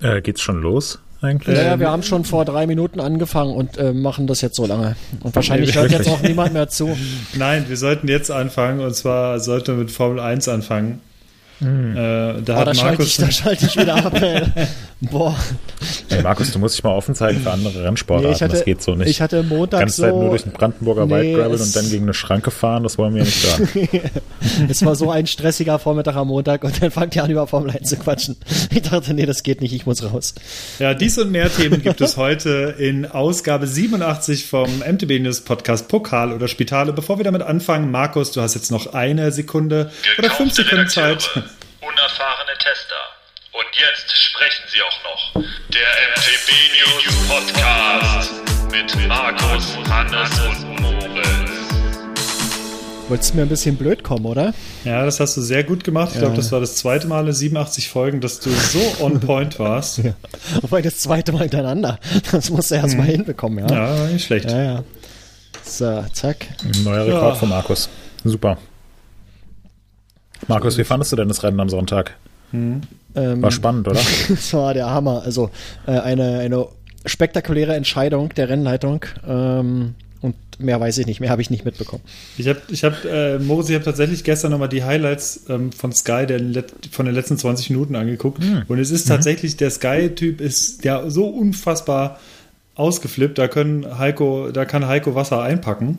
Äh, geht's schon los eigentlich? Ja, ja, wir haben schon vor drei Minuten angefangen und äh, machen das jetzt so lange. Und wahrscheinlich hört jetzt auch niemand mehr zu. Nein, wir sollten jetzt anfangen und zwar sollten wir mit Formel 1 anfangen. Hm. Äh, da, oh, da schalte ich, da schalte ich wieder ab. Ey. Boah. Ey, Markus, du musst dich mal offen zeigen für andere Rennsportarten. Nee, hatte, das geht so nicht. Ich hatte Montag Ganz so, Zeit nur durch den Brandenburger nee, Wald graveln und dann gegen eine Schranke fahren, das wollen wir ja nicht da. es war so ein stressiger Vormittag am Montag und dann fangt ihr an, über Formel 1 zu quatschen. Ich dachte, nee, das geht nicht, ich muss raus. Ja, dies und mehr Themen gibt es heute in Ausgabe 87 vom MTB News Podcast Pokal oder Spitale. Bevor wir damit anfangen, Markus, du hast jetzt noch eine Sekunde oder fünf Sekunden Zeit unerfahrene Tester. Und jetzt sprechen sie auch noch. Der MTB News Podcast mit Markus, Hannes und Moritz. Wolltest du mir ein bisschen blöd kommen, oder? Ja, das hast du sehr gut gemacht. Ich ja. glaube, das war das zweite Mal in 87 Folgen, dass du so on point warst. ja. Wobei das zweite Mal hintereinander. Das musst du erst hm. mal hinbekommen, ja. Ja, nicht schlecht. Ja, ja. So, zack. Neuer Rekord ja. von Markus. Super. Markus, wie fandest du denn das Rennen am Sonntag? Hm. War ähm, spannend, oder? das war der Hammer. Also äh, eine, eine spektakuläre Entscheidung der Rennleitung. Ähm, und mehr weiß ich nicht, mehr habe ich nicht mitbekommen. Ich habe, ich hab, äh, Moritz, ich habe tatsächlich gestern nochmal die Highlights ähm, von Sky der, von den letzten 20 Minuten angeguckt. Mhm. Und es ist mhm. tatsächlich, der Sky-Typ ist ja so unfassbar ausgeflippt, da können Heiko, da kann Heiko Wasser einpacken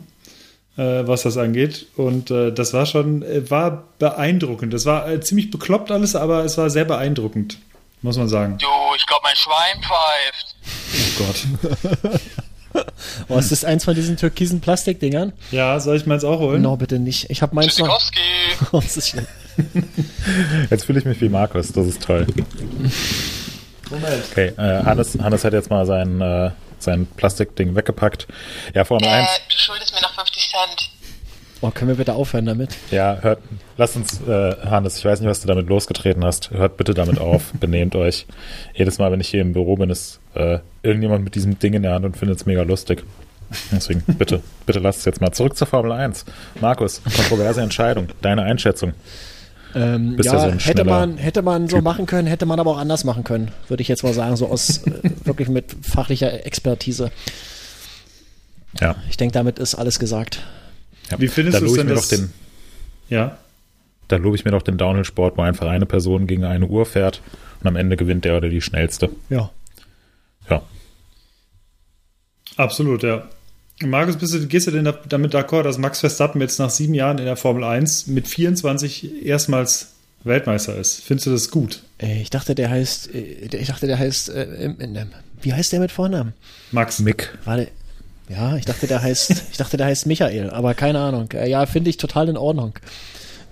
was das angeht. Und äh, das war schon, äh, war beeindruckend. Das war äh, ziemlich bekloppt alles, aber es war sehr beeindruckend, muss man sagen. Du, ich glaube, mein Schwein pfeift. Oh Gott. Oh, ist das eins von diesen türkisen Plastikdingern? Ja, soll ich meins auch holen? No, bitte nicht. Ich habe meins noch. Oh, das ist schlimm. Jetzt fühle ich mich wie Markus, das ist toll. Moment. Okay, äh, Hannes, Hannes hat jetzt mal sein äh, sein Plastikding weggepackt. Ja, Formel äh, 1. Du schuldest mir noch 50 Cent. Oh, können wir bitte aufhören damit? Ja, hört, lasst uns, äh, Hannes, ich weiß nicht, was du damit losgetreten hast. Hört bitte damit auf, benehmt euch. Jedes Mal, wenn ich hier im Büro bin, ist äh, irgendjemand mit diesem Ding in der Hand und findet es mega lustig. Deswegen, bitte, bitte lasst es jetzt mal zurück zur Formel 1. Markus, kontroverse Entscheidung, deine Einschätzung. Ähm, ja, ja so hätte man hätte man so typ. machen können, hätte man aber auch anders machen können, würde ich jetzt mal sagen, so aus äh, wirklich mit fachlicher Expertise. Ja. Ich denke, damit ist alles gesagt. Ja. Wie findest du denn das? Den, ja. Da lobe ich mir doch den Downhill-Sport, wo einfach eine Person gegen eine Uhr fährt und am Ende gewinnt der oder die schnellste. Ja. Ja. Absolut, ja. Markus, bist du, gehst du denn damit d'accord, dass Max Verstappen jetzt nach sieben Jahren in der Formel 1 mit 24 erstmals Weltmeister ist? Findest du das gut? Äh, ich dachte, der heißt, äh, ich dachte, der heißt, äh, wie heißt der mit Vornamen? Max. Mick. Warte, ja, ich dachte, der heißt, ich dachte, der heißt Michael, aber keine Ahnung. Ja, finde ich total in Ordnung.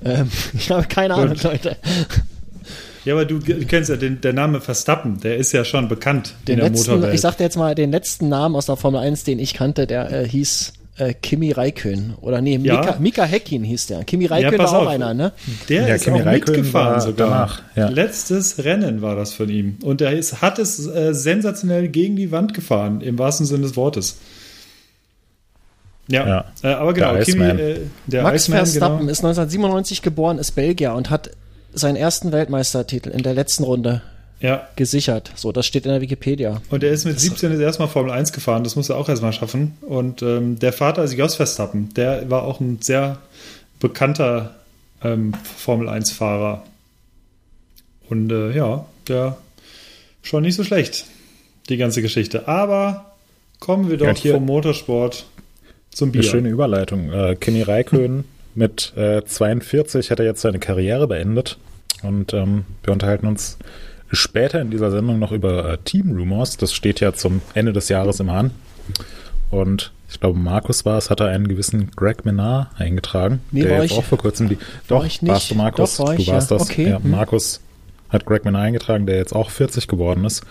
Ähm, ich habe keine Ahnung, Leute. Ja, aber du, kennst ja den der Name Verstappen, der ist ja schon bekannt den in der letzten, Motorwelt. Ich sagte jetzt mal den letzten Namen aus der Formel 1, den ich kannte, der äh, hieß äh, Kimi Raikön. Oder nee, ja. Mika, Mika Heckin hieß der. Kimi Raikön ja, war auch auf. einer, ne? Der ja, ist Kimi auch Raikön mitgefahren sogar. Danach, ja. Letztes Rennen war das von ihm. Und er ist, hat es äh, sensationell gegen die Wand gefahren, im wahrsten Sinne des Wortes. Ja, ja. Äh, aber genau, der Kimi, äh, der Max Iceman, Verstappen genau. ist 1997 geboren, ist Belgier und hat seinen ersten Weltmeistertitel in der letzten Runde ja. gesichert. So, das steht in der Wikipedia. Und er ist mit 17 das erste Mal Formel 1 gefahren, das muss er auch erstmal schaffen. Und ähm, der Vater ist Jos Verstappen, der war auch ein sehr bekannter ähm, Formel 1-Fahrer. Und äh, ja, der schon nicht so schlecht, die ganze Geschichte. Aber kommen wir doch ja, vom Motorsport zum Bier. Eine schöne Überleitung. Äh, Kimi Räikkönen mit äh, 42 hat er jetzt seine Karriere beendet. Und ähm, wir unterhalten uns später in dieser Sendung noch über äh, Team Rumors. Das steht ja zum Ende des Jahres im Hahn. Und ich glaube, Markus war es, hat er einen gewissen Greg Menard eingetragen. Nee, der war jetzt ich, auch vor kurzem die. Doch, ich nicht. warst du Markus? Doch, war du ich, warst ja. das. Okay. Ja, hm. Markus hat Greg Menard eingetragen, der jetzt auch 40 geworden ist.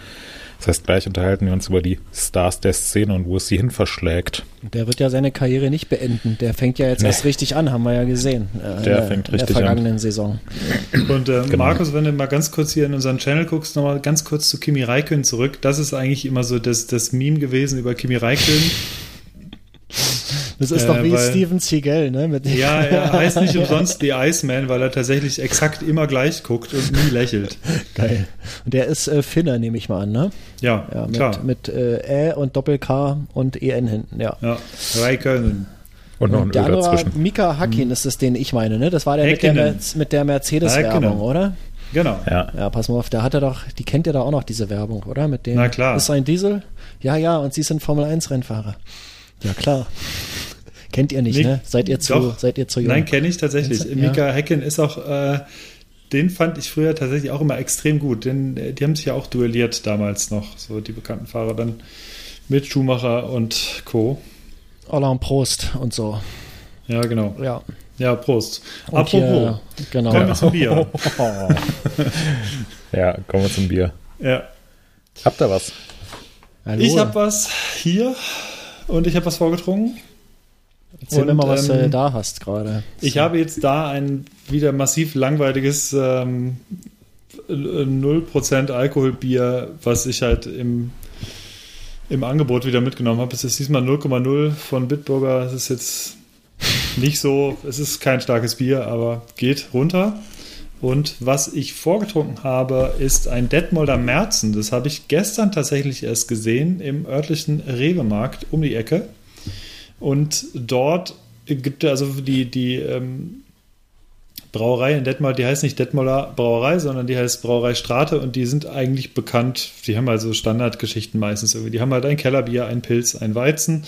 Das heißt, gleich unterhalten wir uns über die Stars der Szene und wo es sie hin verschlägt. Der wird ja seine Karriere nicht beenden. Der fängt ja jetzt nee. erst richtig an, haben wir ja gesehen. Äh, der fängt richtig an. In der vergangenen an. Saison. Und äh, genau. Markus, wenn du mal ganz kurz hier in unseren Channel guckst, nochmal ganz kurz zu Kimi Räikkönen zurück. Das ist eigentlich immer so das, das Meme gewesen über Kimi Räikkönen. Das ist äh, doch wie weil, Steven Seagal, ne? Mit ja, er heißt nicht umsonst The Iceman, weil er tatsächlich exakt immer gleich guckt und nie lächelt. Geil. Und der ist äh, Finner, nehme ich mal an, ne? Ja, ja mit, klar. Mit äh, Ä und Doppel-K und EN hinten, ja. Ja, Raikkonen. Und noch ein der Öl andere dazwischen. war Mika Hakin, hm. ist das, den ich meine, ne? Das war der mit der, mit der Mercedes-Werbung, oder? Genau. Ja. ja, pass mal auf, der hatte doch, die kennt ja da auch noch diese Werbung, oder? Mit dem Na klar. Ist ein Diesel? Ja, ja, und Sie sind Formel 1 Rennfahrer. Ja, klar. Kennt ihr nicht, Mik ne? Seid ihr zu, doch. seid ihr zu jung? Nein, kenne ich tatsächlich. Ja. Mika Hecken ist auch, äh, den fand ich früher tatsächlich auch immer extrem gut, denn äh, die haben sich ja auch duelliert damals noch, so die bekannten Fahrer dann mit Schumacher und Co. Alain Prost und so. Ja, genau. Ja. Ja, Prost. Und Apropos, hier, genau. kommen wir zum Bier. ja, kommen wir zum Bier. Ja. Habt ihr was? Hallo. Ich habe was hier und ich habe was vorgetrungen. Erzähl und, mir mal, was ähm, du da hast gerade. Ich habe jetzt da ein wieder massiv langweiliges ähm, 0% Alkoholbier, was ich halt im, im Angebot wieder mitgenommen habe. Es ist diesmal 0,0 von Bitburger. Es ist jetzt nicht so, es ist kein starkes Bier, aber geht runter. Und was ich vorgetrunken habe, ist ein Detmolder Merzen. Das habe ich gestern tatsächlich erst gesehen im örtlichen Rewe-Markt um die Ecke. Und dort gibt es also die, die ähm, Brauerei in Detmold, die heißt nicht Detmolder Brauerei, sondern die heißt Brauerei Strate und die sind eigentlich bekannt. Die haben also Standardgeschichten meistens irgendwie. Die haben halt ein Kellerbier, ein Pilz, ein Weizen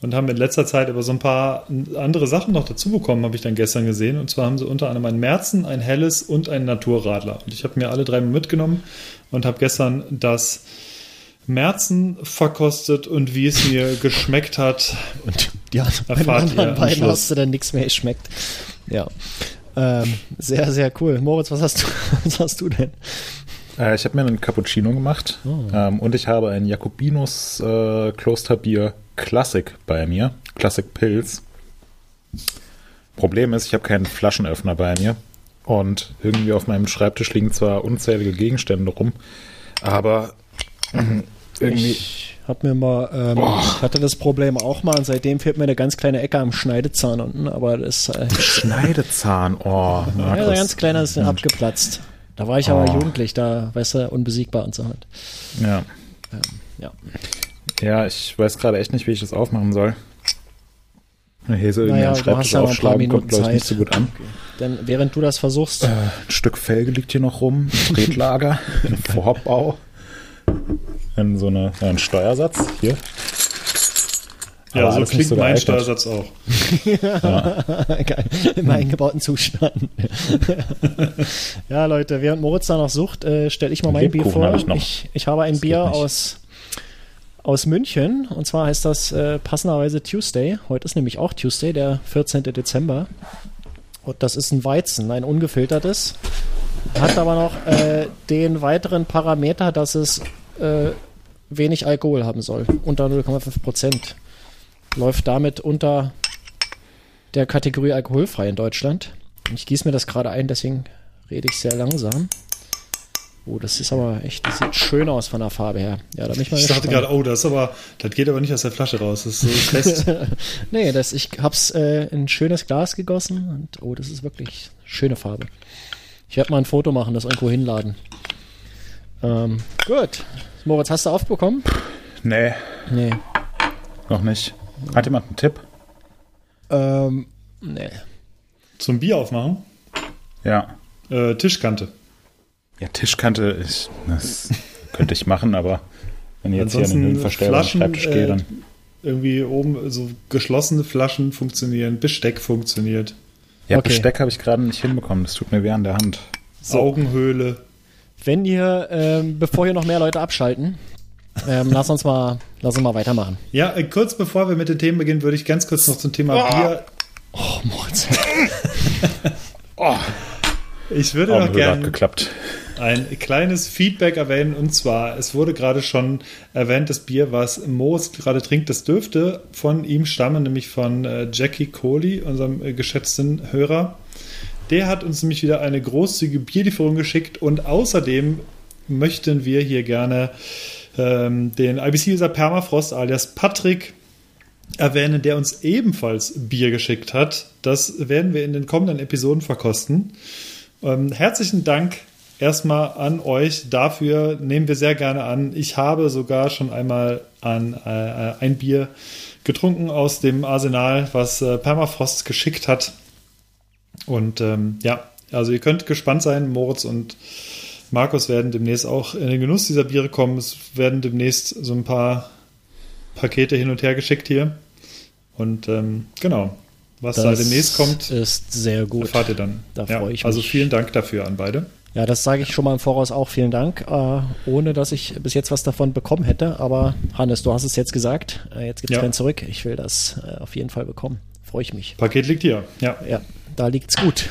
und haben in letzter Zeit aber so ein paar andere Sachen noch dazu bekommen, habe ich dann gestern gesehen. Und zwar haben sie unter anderem ein Merzen, ein Helles und ein Naturradler. Und ich habe mir alle drei mitgenommen und habe gestern das Merzen verkostet und wie es mir geschmeckt hat. Und ja, erfahrt bei den beiden hast du dann nichts mehr geschmeckt. Ja. Ähm, sehr, sehr cool. Moritz, was hast du, was hast du denn? Äh, ich habe mir einen Cappuccino gemacht oh. ähm, und ich habe ein Jakobinus äh, Klosterbier Classic bei mir. Classic Pilz. Problem ist, ich habe keinen Flaschenöffner bei mir. Und irgendwie auf meinem Schreibtisch liegen zwar unzählige Gegenstände rum, aber irgendwie. Ich hab mir mal, ähm, ich hatte das Problem auch mal und seitdem fehlt mir eine ganz kleine Ecke am Schneidezahn unten, aber das äh, Schneidezahn, oh. Ja, der ganz kleiner ist abgeplatzt. Da war ich aber oh. jugendlich, da, weißt du, unbesiegbar und so halt. Ja. Ähm, ja. Ja, ich weiß gerade echt nicht, wie ich das aufmachen soll. Hier so naja, ja noch ein paar Minuten kommt, Zeit. nicht so gut an. Okay. Denn während du das versuchst. Äh, ein Stück Felge liegt hier noch rum, ein Tretlager, ein Vorbau in so eine, ja, einen Steuersatz hier. Ja, Aber so klingt so mein Steuersatz auch. ja. Geil. Im eingebauten Zustand. ja, Leute, während Moritz da noch sucht, äh, stelle ich mal mein Bier vor. Ich, ich, ich, habe ein das Bier aus, aus München und zwar heißt das äh, passenderweise Tuesday. Heute ist nämlich auch Tuesday, der 14. Dezember. Und das ist ein Weizen, ein ungefiltertes. Hat aber noch äh, den weiteren Parameter, dass es äh, wenig Alkohol haben soll. Unter 0,5 Prozent. Läuft damit unter der Kategorie alkoholfrei in Deutschland. Ich gieße mir das gerade ein, deswegen rede ich sehr langsam. Oh, das ist aber echt, das sieht schön aus von der Farbe her. Ja, da bin ich mal Ich dachte gerade, oh, das ist aber, das geht aber nicht aus der Flasche raus. Das ist so fest. nee, das, ich hab's äh, in ein schönes Glas gegossen und oh, das ist wirklich schöne Farbe. Ich werde mal ein Foto machen, das irgendwo hinladen. Ähm, gut. Moritz, hast du aufbekommen? Nee. Nee. Noch nicht. Hat jemand einen Tipp? Ähm, nee. Zum Bier aufmachen? Ja. Äh, Tischkante. Ja, Tischkante, ich, das könnte ich machen, aber wenn ich jetzt hier an den Höhenverstellbaren Schreibtisch gehe, dann. Äh, irgendwie oben so geschlossene Flaschen funktionieren, Besteck funktioniert. Ja, okay. Besteck habe ich gerade nicht hinbekommen. Das tut mir weh an der Hand. So. Wenn ihr, ähm, bevor hier noch mehr Leute abschalten, ähm, lass uns mal, lass uns mal weitermachen. Ja, äh, kurz bevor wir mit den Themen beginnen, würde ich ganz kurz noch zum Thema oh. Bier. Oh, Moritz. oh. Ich würde noch gerne geklappt. ein kleines Feedback erwähnen und zwar, es wurde gerade schon erwähnt, das Bier, was Moos gerade trinkt, das dürfte von ihm stammen, nämlich von äh, Jackie Coley, unserem äh, geschätzten Hörer. Der hat uns nämlich wieder eine großzügige Bierlieferung geschickt und außerdem möchten wir hier gerne ähm, den IBC-User Permafrost alias Patrick erwähnen, der uns ebenfalls Bier geschickt hat. Das werden wir in den kommenden Episoden verkosten. Ähm, herzlichen Dank erstmal an euch dafür. Nehmen wir sehr gerne an. Ich habe sogar schon einmal an, äh, ein Bier getrunken aus dem Arsenal, was äh, Permafrost geschickt hat. Und ähm, ja, also ihr könnt gespannt sein. Moritz und Markus werden demnächst auch in den Genuss dieser Biere kommen. Es werden demnächst so ein paar Pakete hin und her geschickt hier. Und ähm, genau, was das da demnächst kommt, ist sehr gut. Erfahrt ihr dann. Da ja, freue ich also mich. Also vielen Dank dafür an beide. Ja, das sage ich schon mal im Voraus auch. Vielen Dank, äh, ohne dass ich bis jetzt was davon bekommen hätte. Aber Hannes, du hast es jetzt gesagt. Äh, jetzt gibt es ja. keinen zurück. Ich will das äh, auf jeden Fall bekommen. Freue ich mich. Paket liegt hier. Ja. Ja, da liegt's gut.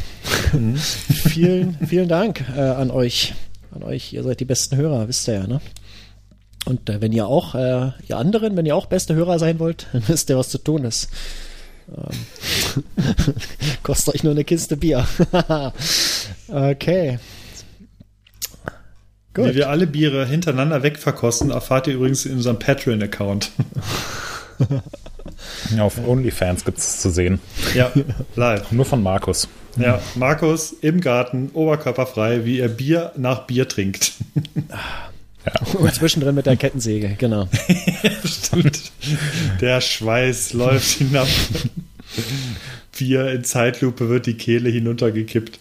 Mhm. vielen, vielen Dank äh, an euch. An euch. Ihr seid die besten Hörer, wisst ihr ja, ne? Und äh, wenn ihr auch, äh, ihr anderen, wenn ihr auch beste Hörer sein wollt, dann wisst ihr, was zu tun ist. Ähm, kostet euch nur eine Kiste Bier. okay. Gut. Wie wir alle Biere hintereinander wegverkosten, erfahrt ihr übrigens in unserem Patreon-Account. Auf OnlyFans gibt es zu sehen. Ja, live. Nur von Markus. Ja, Markus im Garten, oberkörperfrei, wie er Bier nach Bier trinkt. Ja. Und zwischendrin mit der Kettensäge, genau. Stimmt. Der Schweiß läuft hinab. Bier in Zeitlupe wird die Kehle hinuntergekippt.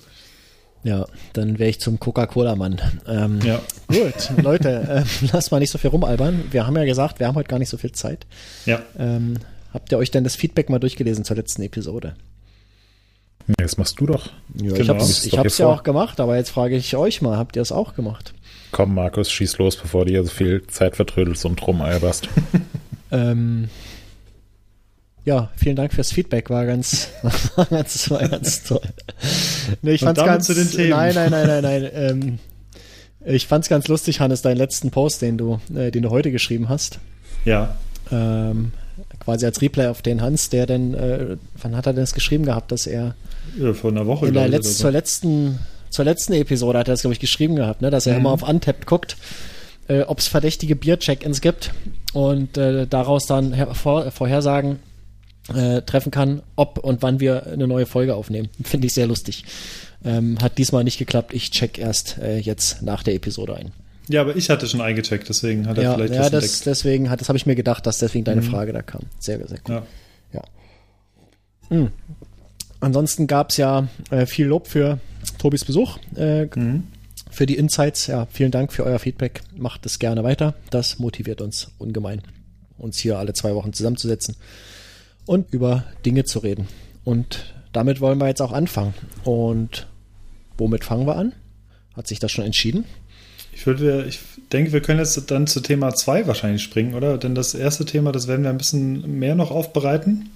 Ja, dann wäre ich zum Coca-Cola-Mann. Ähm, ja. Gut, Leute, äh, lasst mal nicht so viel rumalbern. Wir haben ja gesagt, wir haben heute gar nicht so viel Zeit. Ja. Ähm, habt ihr euch denn das Feedback mal durchgelesen zur letzten Episode? Nee, das machst du doch. Ja, genau. Ich habe es ja auch gemacht, aber jetzt frage ich euch mal, habt ihr es auch gemacht? Komm, Markus, schieß los, bevor du hier so viel Zeit vertrödelst und rumalberst. ähm, ja, vielen Dank fürs Feedback, war ganz, war ganz, war ganz toll. Nee, ich fand's ganz, zu den Themen. nein, nein, nein, nein, nein. Ähm, ich fand's ganz lustig, Hannes, deinen letzten Post, den du, äh, den du heute geschrieben hast. Ja. Ähm, quasi als Replay auf den Hans, der denn, äh, wann hat er denn das geschrieben gehabt, dass er ja, vor einer Woche in der Letz-, so. zur letzten zur letzten Episode hat er das, glaube ich, geschrieben gehabt, ne? dass er mhm. immer auf Untapped guckt, äh, ob es verdächtige Bier-Check-Ins gibt und äh, daraus dann vor, Vorhersagen äh, treffen kann, ob und wann wir eine neue Folge aufnehmen. Finde ich sehr lustig. Ähm, hat diesmal nicht geklappt. Ich check erst äh, jetzt nach der Episode ein. Ja, aber ich hatte schon eingecheckt, deswegen hat er ja, vielleicht ja, das, entdeckt. deswegen hat, das habe ich mir gedacht, dass deswegen deine mhm. Frage da kam. Sehr, sehr cool. Ja. ja. Mhm. Ansonsten gab es ja äh, viel Lob für Tobis Besuch, äh, mhm. für die Insights. Ja, vielen Dank für euer Feedback. Macht es gerne weiter. Das motiviert uns ungemein, uns hier alle zwei Wochen zusammenzusetzen und über Dinge zu reden. Und damit wollen wir jetzt auch anfangen. Und womit fangen wir an? Hat sich das schon entschieden? Ich würde, ich denke, wir können jetzt dann zu Thema 2 wahrscheinlich springen, oder? Denn das erste Thema, das werden wir ein bisschen mehr noch aufbereiten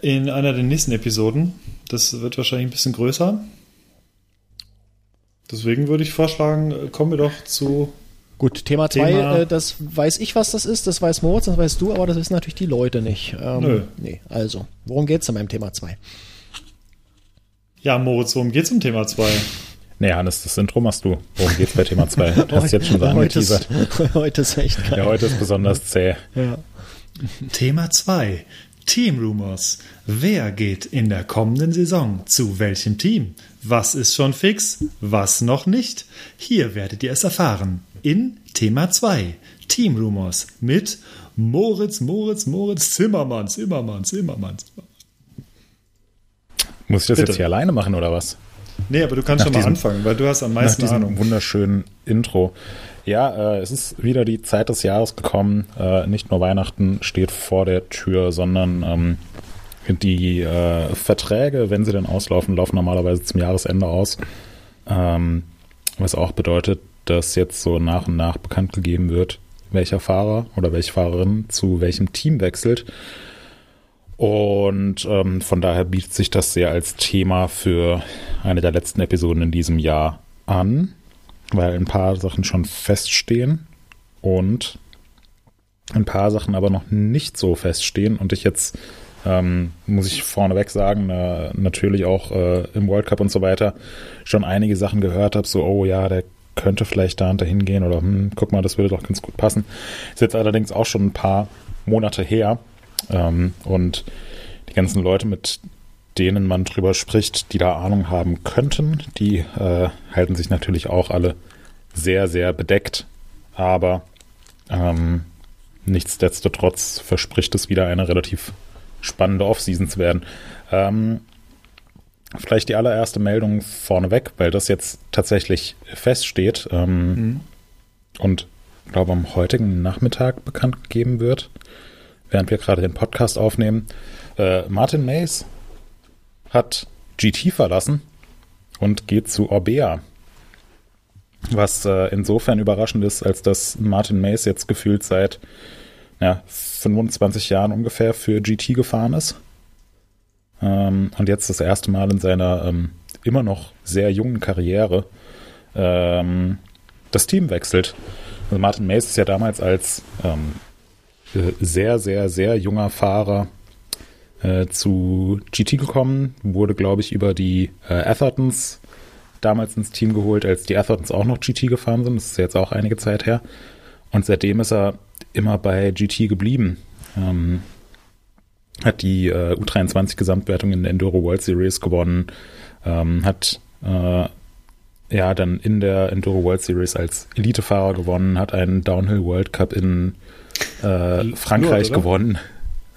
in einer der nächsten Episoden. Das wird wahrscheinlich ein bisschen größer. Deswegen würde ich vorschlagen, kommen wir doch zu. Gut, Thema 2, äh, das weiß ich, was das ist, das weiß Moritz, das weißt du, aber das wissen natürlich die Leute nicht. Ähm, Nö. Nee, also, worum geht es in meinem Thema 2? Ja, Moritz, worum geht es im Thema 2? Nee, Hannes, das Intro machst du. Worum geht's bei Thema 2? Du hast jetzt schon so heute ist, heute ist echt geil. Ja, heute ist besonders zäh. Ja. Thema 2. Team Rumors. Wer geht in der kommenden Saison zu welchem Team? Was ist schon fix? Was noch nicht? Hier werdet ihr es erfahren. In Thema 2. Team Rumors mit Moritz, Moritz, Moritz, Zimmermann, Zimmermann, Zimmermann. Zimmermann. Muss ich das Bitte. jetzt hier alleine machen oder was? Nee, aber du kannst nach schon diesem, mal anfangen, weil du hast am meisten nach diesem Ahnung. wunderschönen Intro. Ja, äh, es ist wieder die Zeit des Jahres gekommen. Äh, nicht nur Weihnachten steht vor der Tür, sondern ähm, die äh, Verträge, wenn sie denn auslaufen, laufen normalerweise zum Jahresende aus. Ähm, was auch bedeutet, dass jetzt so nach und nach bekannt gegeben wird, welcher Fahrer oder welche Fahrerin zu welchem Team wechselt. Und ähm, von daher bietet sich das sehr als Thema für eine der letzten Episoden in diesem Jahr an weil ein paar Sachen schon feststehen und ein paar Sachen aber noch nicht so feststehen und ich jetzt ähm, muss ich vorneweg sagen, äh, natürlich auch äh, im World Cup und so weiter schon einige Sachen gehört habe, so, oh ja, der könnte vielleicht da und dahin gehen oder hm, guck mal, das würde doch ganz gut passen. Ist jetzt allerdings auch schon ein paar Monate her ähm, und die ganzen Leute, mit denen man drüber spricht, die da Ahnung haben könnten, die äh, halten sich natürlich auch alle sehr, sehr bedeckt. Aber ähm, nichtsdestotrotz verspricht es wieder eine relativ spannende Offseason zu werden. Ähm, vielleicht die allererste Meldung vorneweg, weil das jetzt tatsächlich feststeht ähm, mhm. und glaube am heutigen Nachmittag bekannt gegeben wird, während wir gerade den Podcast aufnehmen. Äh, Martin Mays hat GT verlassen und geht zu Orbea. Was äh, insofern überraschend ist, als dass Martin Mays jetzt gefühlt seit ja, 25 Jahren ungefähr für GT gefahren ist. Ähm, und jetzt das erste Mal in seiner ähm, immer noch sehr jungen Karriere ähm, das Team wechselt. Also Martin Mays ist ja damals als ähm, äh, sehr, sehr, sehr junger Fahrer äh, zu GT gekommen, wurde, glaube ich, über die äh, Athertons damals ins Team geholt, als die Athertons auch noch GT gefahren sind. Das ist jetzt auch einige Zeit her. Und seitdem ist er immer bei GT geblieben. Ähm, hat die äh, U23-Gesamtwertung in der Enduro World Series gewonnen, ähm, hat äh, ja dann in der Enduro World Series als Elitefahrer gewonnen, hat einen Downhill World Cup in äh, Frankreich Lourdes, gewonnen.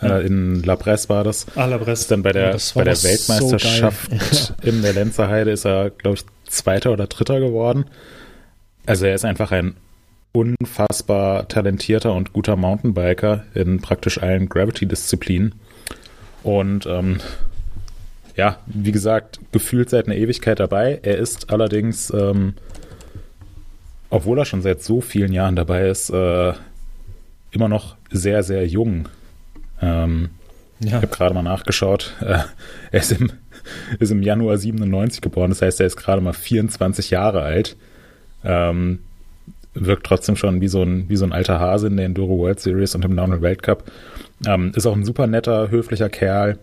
Ja. Äh, in La Bresse war das. Ah, La Bresse. Dann bei der, bei der Weltmeisterschaft so in der Lenzerheide ist er, glaube ich, Zweiter oder Dritter geworden. Also er ist einfach ein unfassbar talentierter und guter Mountainbiker in praktisch allen Gravity-Disziplinen. Und ähm, ja, wie gesagt, gefühlt seit einer Ewigkeit dabei. Er ist allerdings, ähm, obwohl er schon seit so vielen Jahren dabei ist, äh, immer noch sehr, sehr jung. Ähm, ja. Ich habe gerade mal nachgeschaut. Äh, er ist im, ist im Januar 97 geboren, das heißt, er ist gerade mal 24 Jahre alt. Ähm, wirkt trotzdem schon wie so ein, wie so ein alter Hase in der Enduro World Series und im Downhill Weltcup. Ähm, ist auch ein super netter, höflicher Kerl.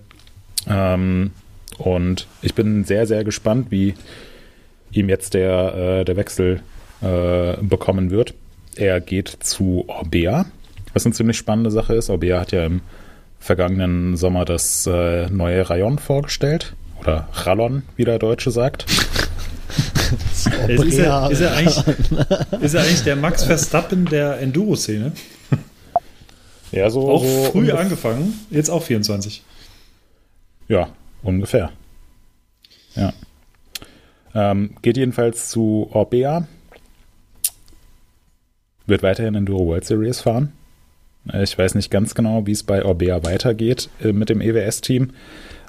Ähm, und ich bin sehr, sehr gespannt, wie ihm jetzt der, äh, der Wechsel äh, bekommen wird. Er geht zu Orbea, was eine ziemlich spannende Sache ist. Orbea hat ja im vergangenen Sommer das äh, neue Rayon vorgestellt. Oder Rallon, wie der Deutsche sagt. ist, er, ist, er eigentlich, ist er eigentlich der Max Verstappen der Enduro-Szene? Ja, so. Auch so früh angefangen, jetzt auch 24. Ja, ungefähr. Ja. Ähm, geht jedenfalls zu Orbea. Wird weiterhin Enduro World Series fahren. Äh, ich weiß nicht ganz genau, wie es bei Orbea weitergeht äh, mit dem EWS-Team.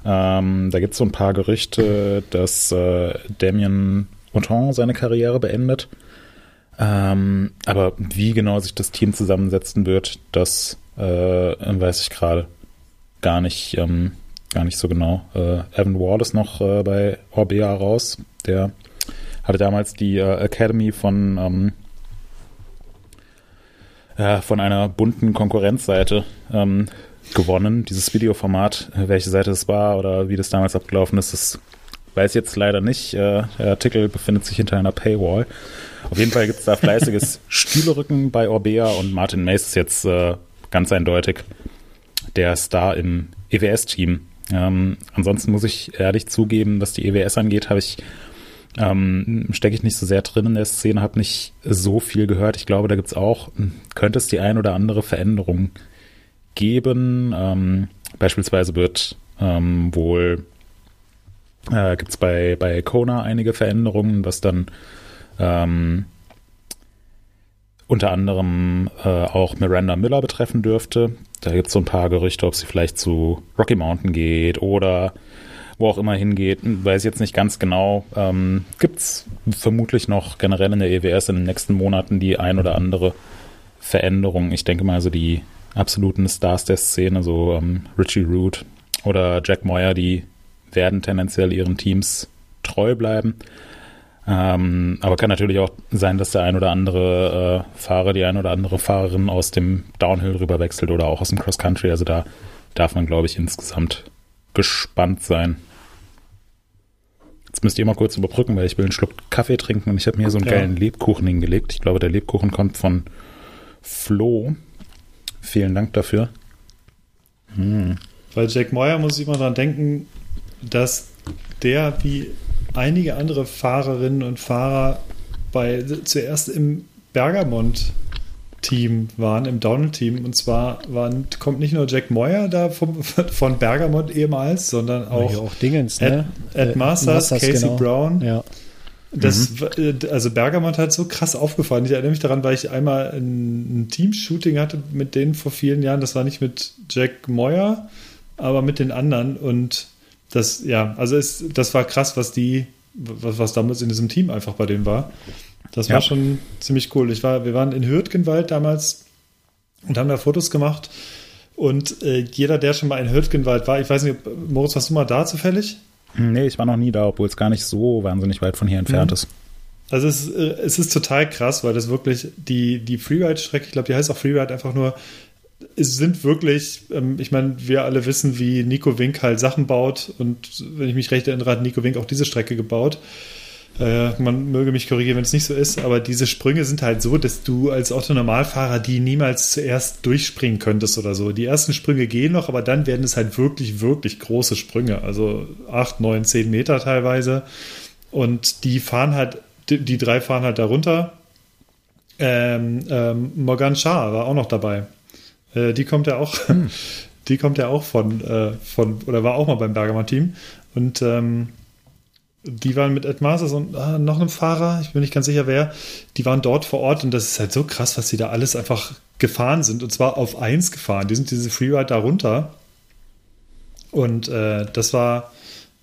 Ähm, da gibt es so ein paar Gerüchte, dass äh, Damien Auton seine Karriere beendet. Ähm, aber wie genau sich das Team zusammensetzen wird, das äh, weiß ich gerade gar nicht, ähm, gar nicht so genau. Äh, Evan Ward ist noch äh, bei Orbea raus. Der hatte damals die äh, Academy von ähm, ja, von einer bunten Konkurrenzseite ähm, gewonnen. Dieses Videoformat, welche Seite es war oder wie das damals abgelaufen ist, das weiß ich jetzt leider nicht. Äh, der Artikel befindet sich hinter einer Paywall. Auf jeden Fall gibt es da fleißiges Stühlerücken bei Orbea und Martin Mace ist jetzt äh, ganz eindeutig der Star im EWS-Team. Ähm, ansonsten muss ich ehrlich zugeben, was die EWS angeht, habe ich ähm, stecke ich nicht so sehr drin in der Szene, habe nicht so viel gehört. Ich glaube, da gibt es auch, könnte es die ein oder andere Veränderung geben. Ähm, beispielsweise wird ähm, wohl äh, gibt es bei, bei Kona einige Veränderungen, was dann ähm, unter anderem äh, auch Miranda Miller betreffen dürfte. Da gibt es so ein paar Gerüchte, ob sie vielleicht zu Rocky Mountain geht oder wo auch immer hingeht. Weiß jetzt nicht ganz genau. Ähm, gibt es vermutlich noch generell in der EWS in den nächsten Monaten die ein oder andere Veränderung. Ich denke mal, so die absoluten Stars der Szene, so ähm, Richie Root oder Jack Moyer, die werden tendenziell ihren Teams treu bleiben. Ähm, aber kann natürlich auch sein, dass der ein oder andere äh, Fahrer, die ein oder andere Fahrerin aus dem Downhill rüber wechselt oder auch aus dem Cross Country. Also da darf man, glaube ich, insgesamt gespannt sein. Jetzt müsst ihr mal kurz überbrücken, weil ich will einen Schluck Kaffee trinken und ich habe mir so einen ja. geilen Lebkuchen hingelegt. Ich glaube, der Lebkuchen kommt von Flo. Vielen Dank dafür. Hm. Bei Jack Moyer muss ich immer daran denken, dass der wie einige andere Fahrerinnen und Fahrer bei zuerst im Bergamont Team waren, im Downhill-Team. Und zwar waren, kommt nicht nur Jack Moyer da vom, von Bergamot ehemals, sondern auch, ja, auch Dingens, ne? Ed, Ed Masters, Masters, Casey genau. Brown. Ja. Das, mhm. Also Bergamot hat so krass aufgefallen. Ich erinnere mich daran, weil ich einmal ein, ein Team-Shooting hatte mit denen vor vielen Jahren. Das war nicht mit Jack Moyer, aber mit den anderen. Und das, ja, also es, das war krass, was die, was, was damals in diesem Team einfach bei denen war. Das ja. war schon ziemlich cool. Ich war, wir waren in Hürtgenwald damals und haben da Fotos gemacht. Und äh, jeder, der schon mal in Hürtgenwald war, ich weiß nicht, Moritz, warst du mal da zufällig? Nee, ich war noch nie da, obwohl es gar nicht so wahnsinnig weit von hier entfernt mhm. ist. Also es, ist, äh, es ist total krass, weil das wirklich die, die Freeride-Strecke, ich glaube, die heißt auch Freeride einfach nur, es sind wirklich, ähm, ich meine, wir alle wissen, wie Nico Wink halt Sachen baut und wenn ich mich recht erinnere, hat Nico Wink auch diese Strecke gebaut. Äh, man möge mich korrigieren, wenn es nicht so ist, aber diese Sprünge sind halt so, dass du als Autonormalfahrer die niemals zuerst durchspringen könntest oder so. Die ersten Sprünge gehen noch, aber dann werden es halt wirklich, wirklich große Sprünge. Also acht, neun, zehn Meter teilweise. Und die fahren halt, die, die drei fahren halt darunter. Ähm, ähm, Morgan Shah war auch noch dabei. Äh, die kommt ja auch, hm. die kommt ja auch von, äh, von, oder war auch mal beim Bergamer Team. Und ähm, die waren mit Ed Masters und ah, noch einem Fahrer, ich bin nicht ganz sicher wer, die waren dort vor Ort und das ist halt so krass, was sie da alles einfach gefahren sind und zwar auf eins gefahren. Die sind diese Freeride da runter und äh, das war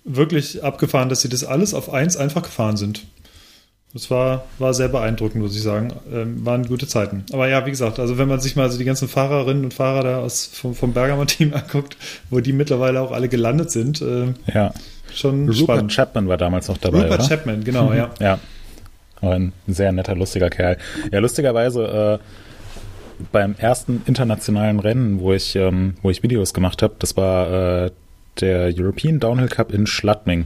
wirklich abgefahren, dass sie das alles auf eins einfach gefahren sind. Das war, war sehr beeindruckend, muss ich sagen. Ähm, waren gute Zeiten. Aber ja, wie gesagt, also wenn man sich mal so die ganzen Fahrerinnen und Fahrer da aus, vom, vom Bergamo-Team anguckt, wo die mittlerweile auch alle gelandet sind, äh, ja schon Rupert spannend. Chapman war damals noch dabei. Rupert oder? Chapman, genau, ja. ja. ein sehr netter, lustiger Kerl. Ja, lustigerweise, äh, beim ersten internationalen Rennen, wo ich, ähm, wo ich Videos gemacht habe, das war äh, der European Downhill Cup in Schladming.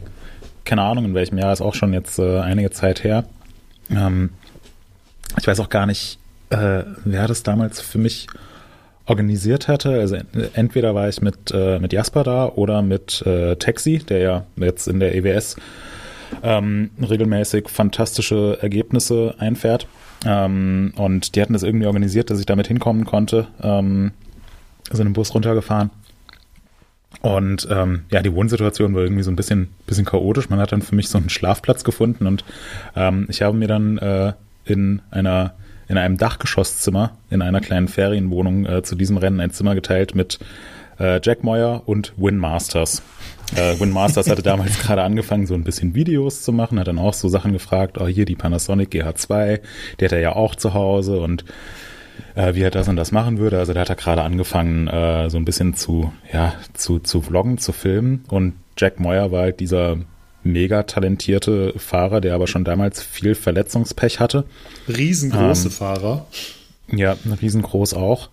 Keine Ahnung, in welchem Jahr, ist auch schon jetzt äh, einige Zeit her. Ähm, ich weiß auch gar nicht, äh, wer das damals für mich organisiert hatte. Also entweder war ich mit, äh, mit Jasper da oder mit äh, Taxi, der ja jetzt in der EWS ähm, regelmäßig fantastische Ergebnisse einfährt. Ähm, und die hatten das irgendwie organisiert, dass ich damit hinkommen konnte. Ähm, sind im Bus runtergefahren. Und ähm, ja, die Wohnsituation war irgendwie so ein bisschen, bisschen chaotisch. Man hat dann für mich so einen Schlafplatz gefunden und ähm, ich habe mir dann äh, in einer in einem Dachgeschosszimmer in einer kleinen Ferienwohnung äh, zu diesem Rennen ein Zimmer geteilt mit äh, Jack Moyer und Win Masters. Äh, Win Masters hatte damals gerade angefangen, so ein bisschen Videos zu machen, hat dann auch so Sachen gefragt, oh hier die Panasonic GH2, die hat er ja auch zu Hause und äh, wie er das und das machen würde. Also da hat er gerade angefangen, äh, so ein bisschen zu, ja, zu, zu vloggen, zu filmen und Jack Moyer war halt dieser mega talentierte Fahrer, der aber schon damals viel Verletzungspech hatte. Riesengroße ähm, Fahrer. Ja, riesengroß auch.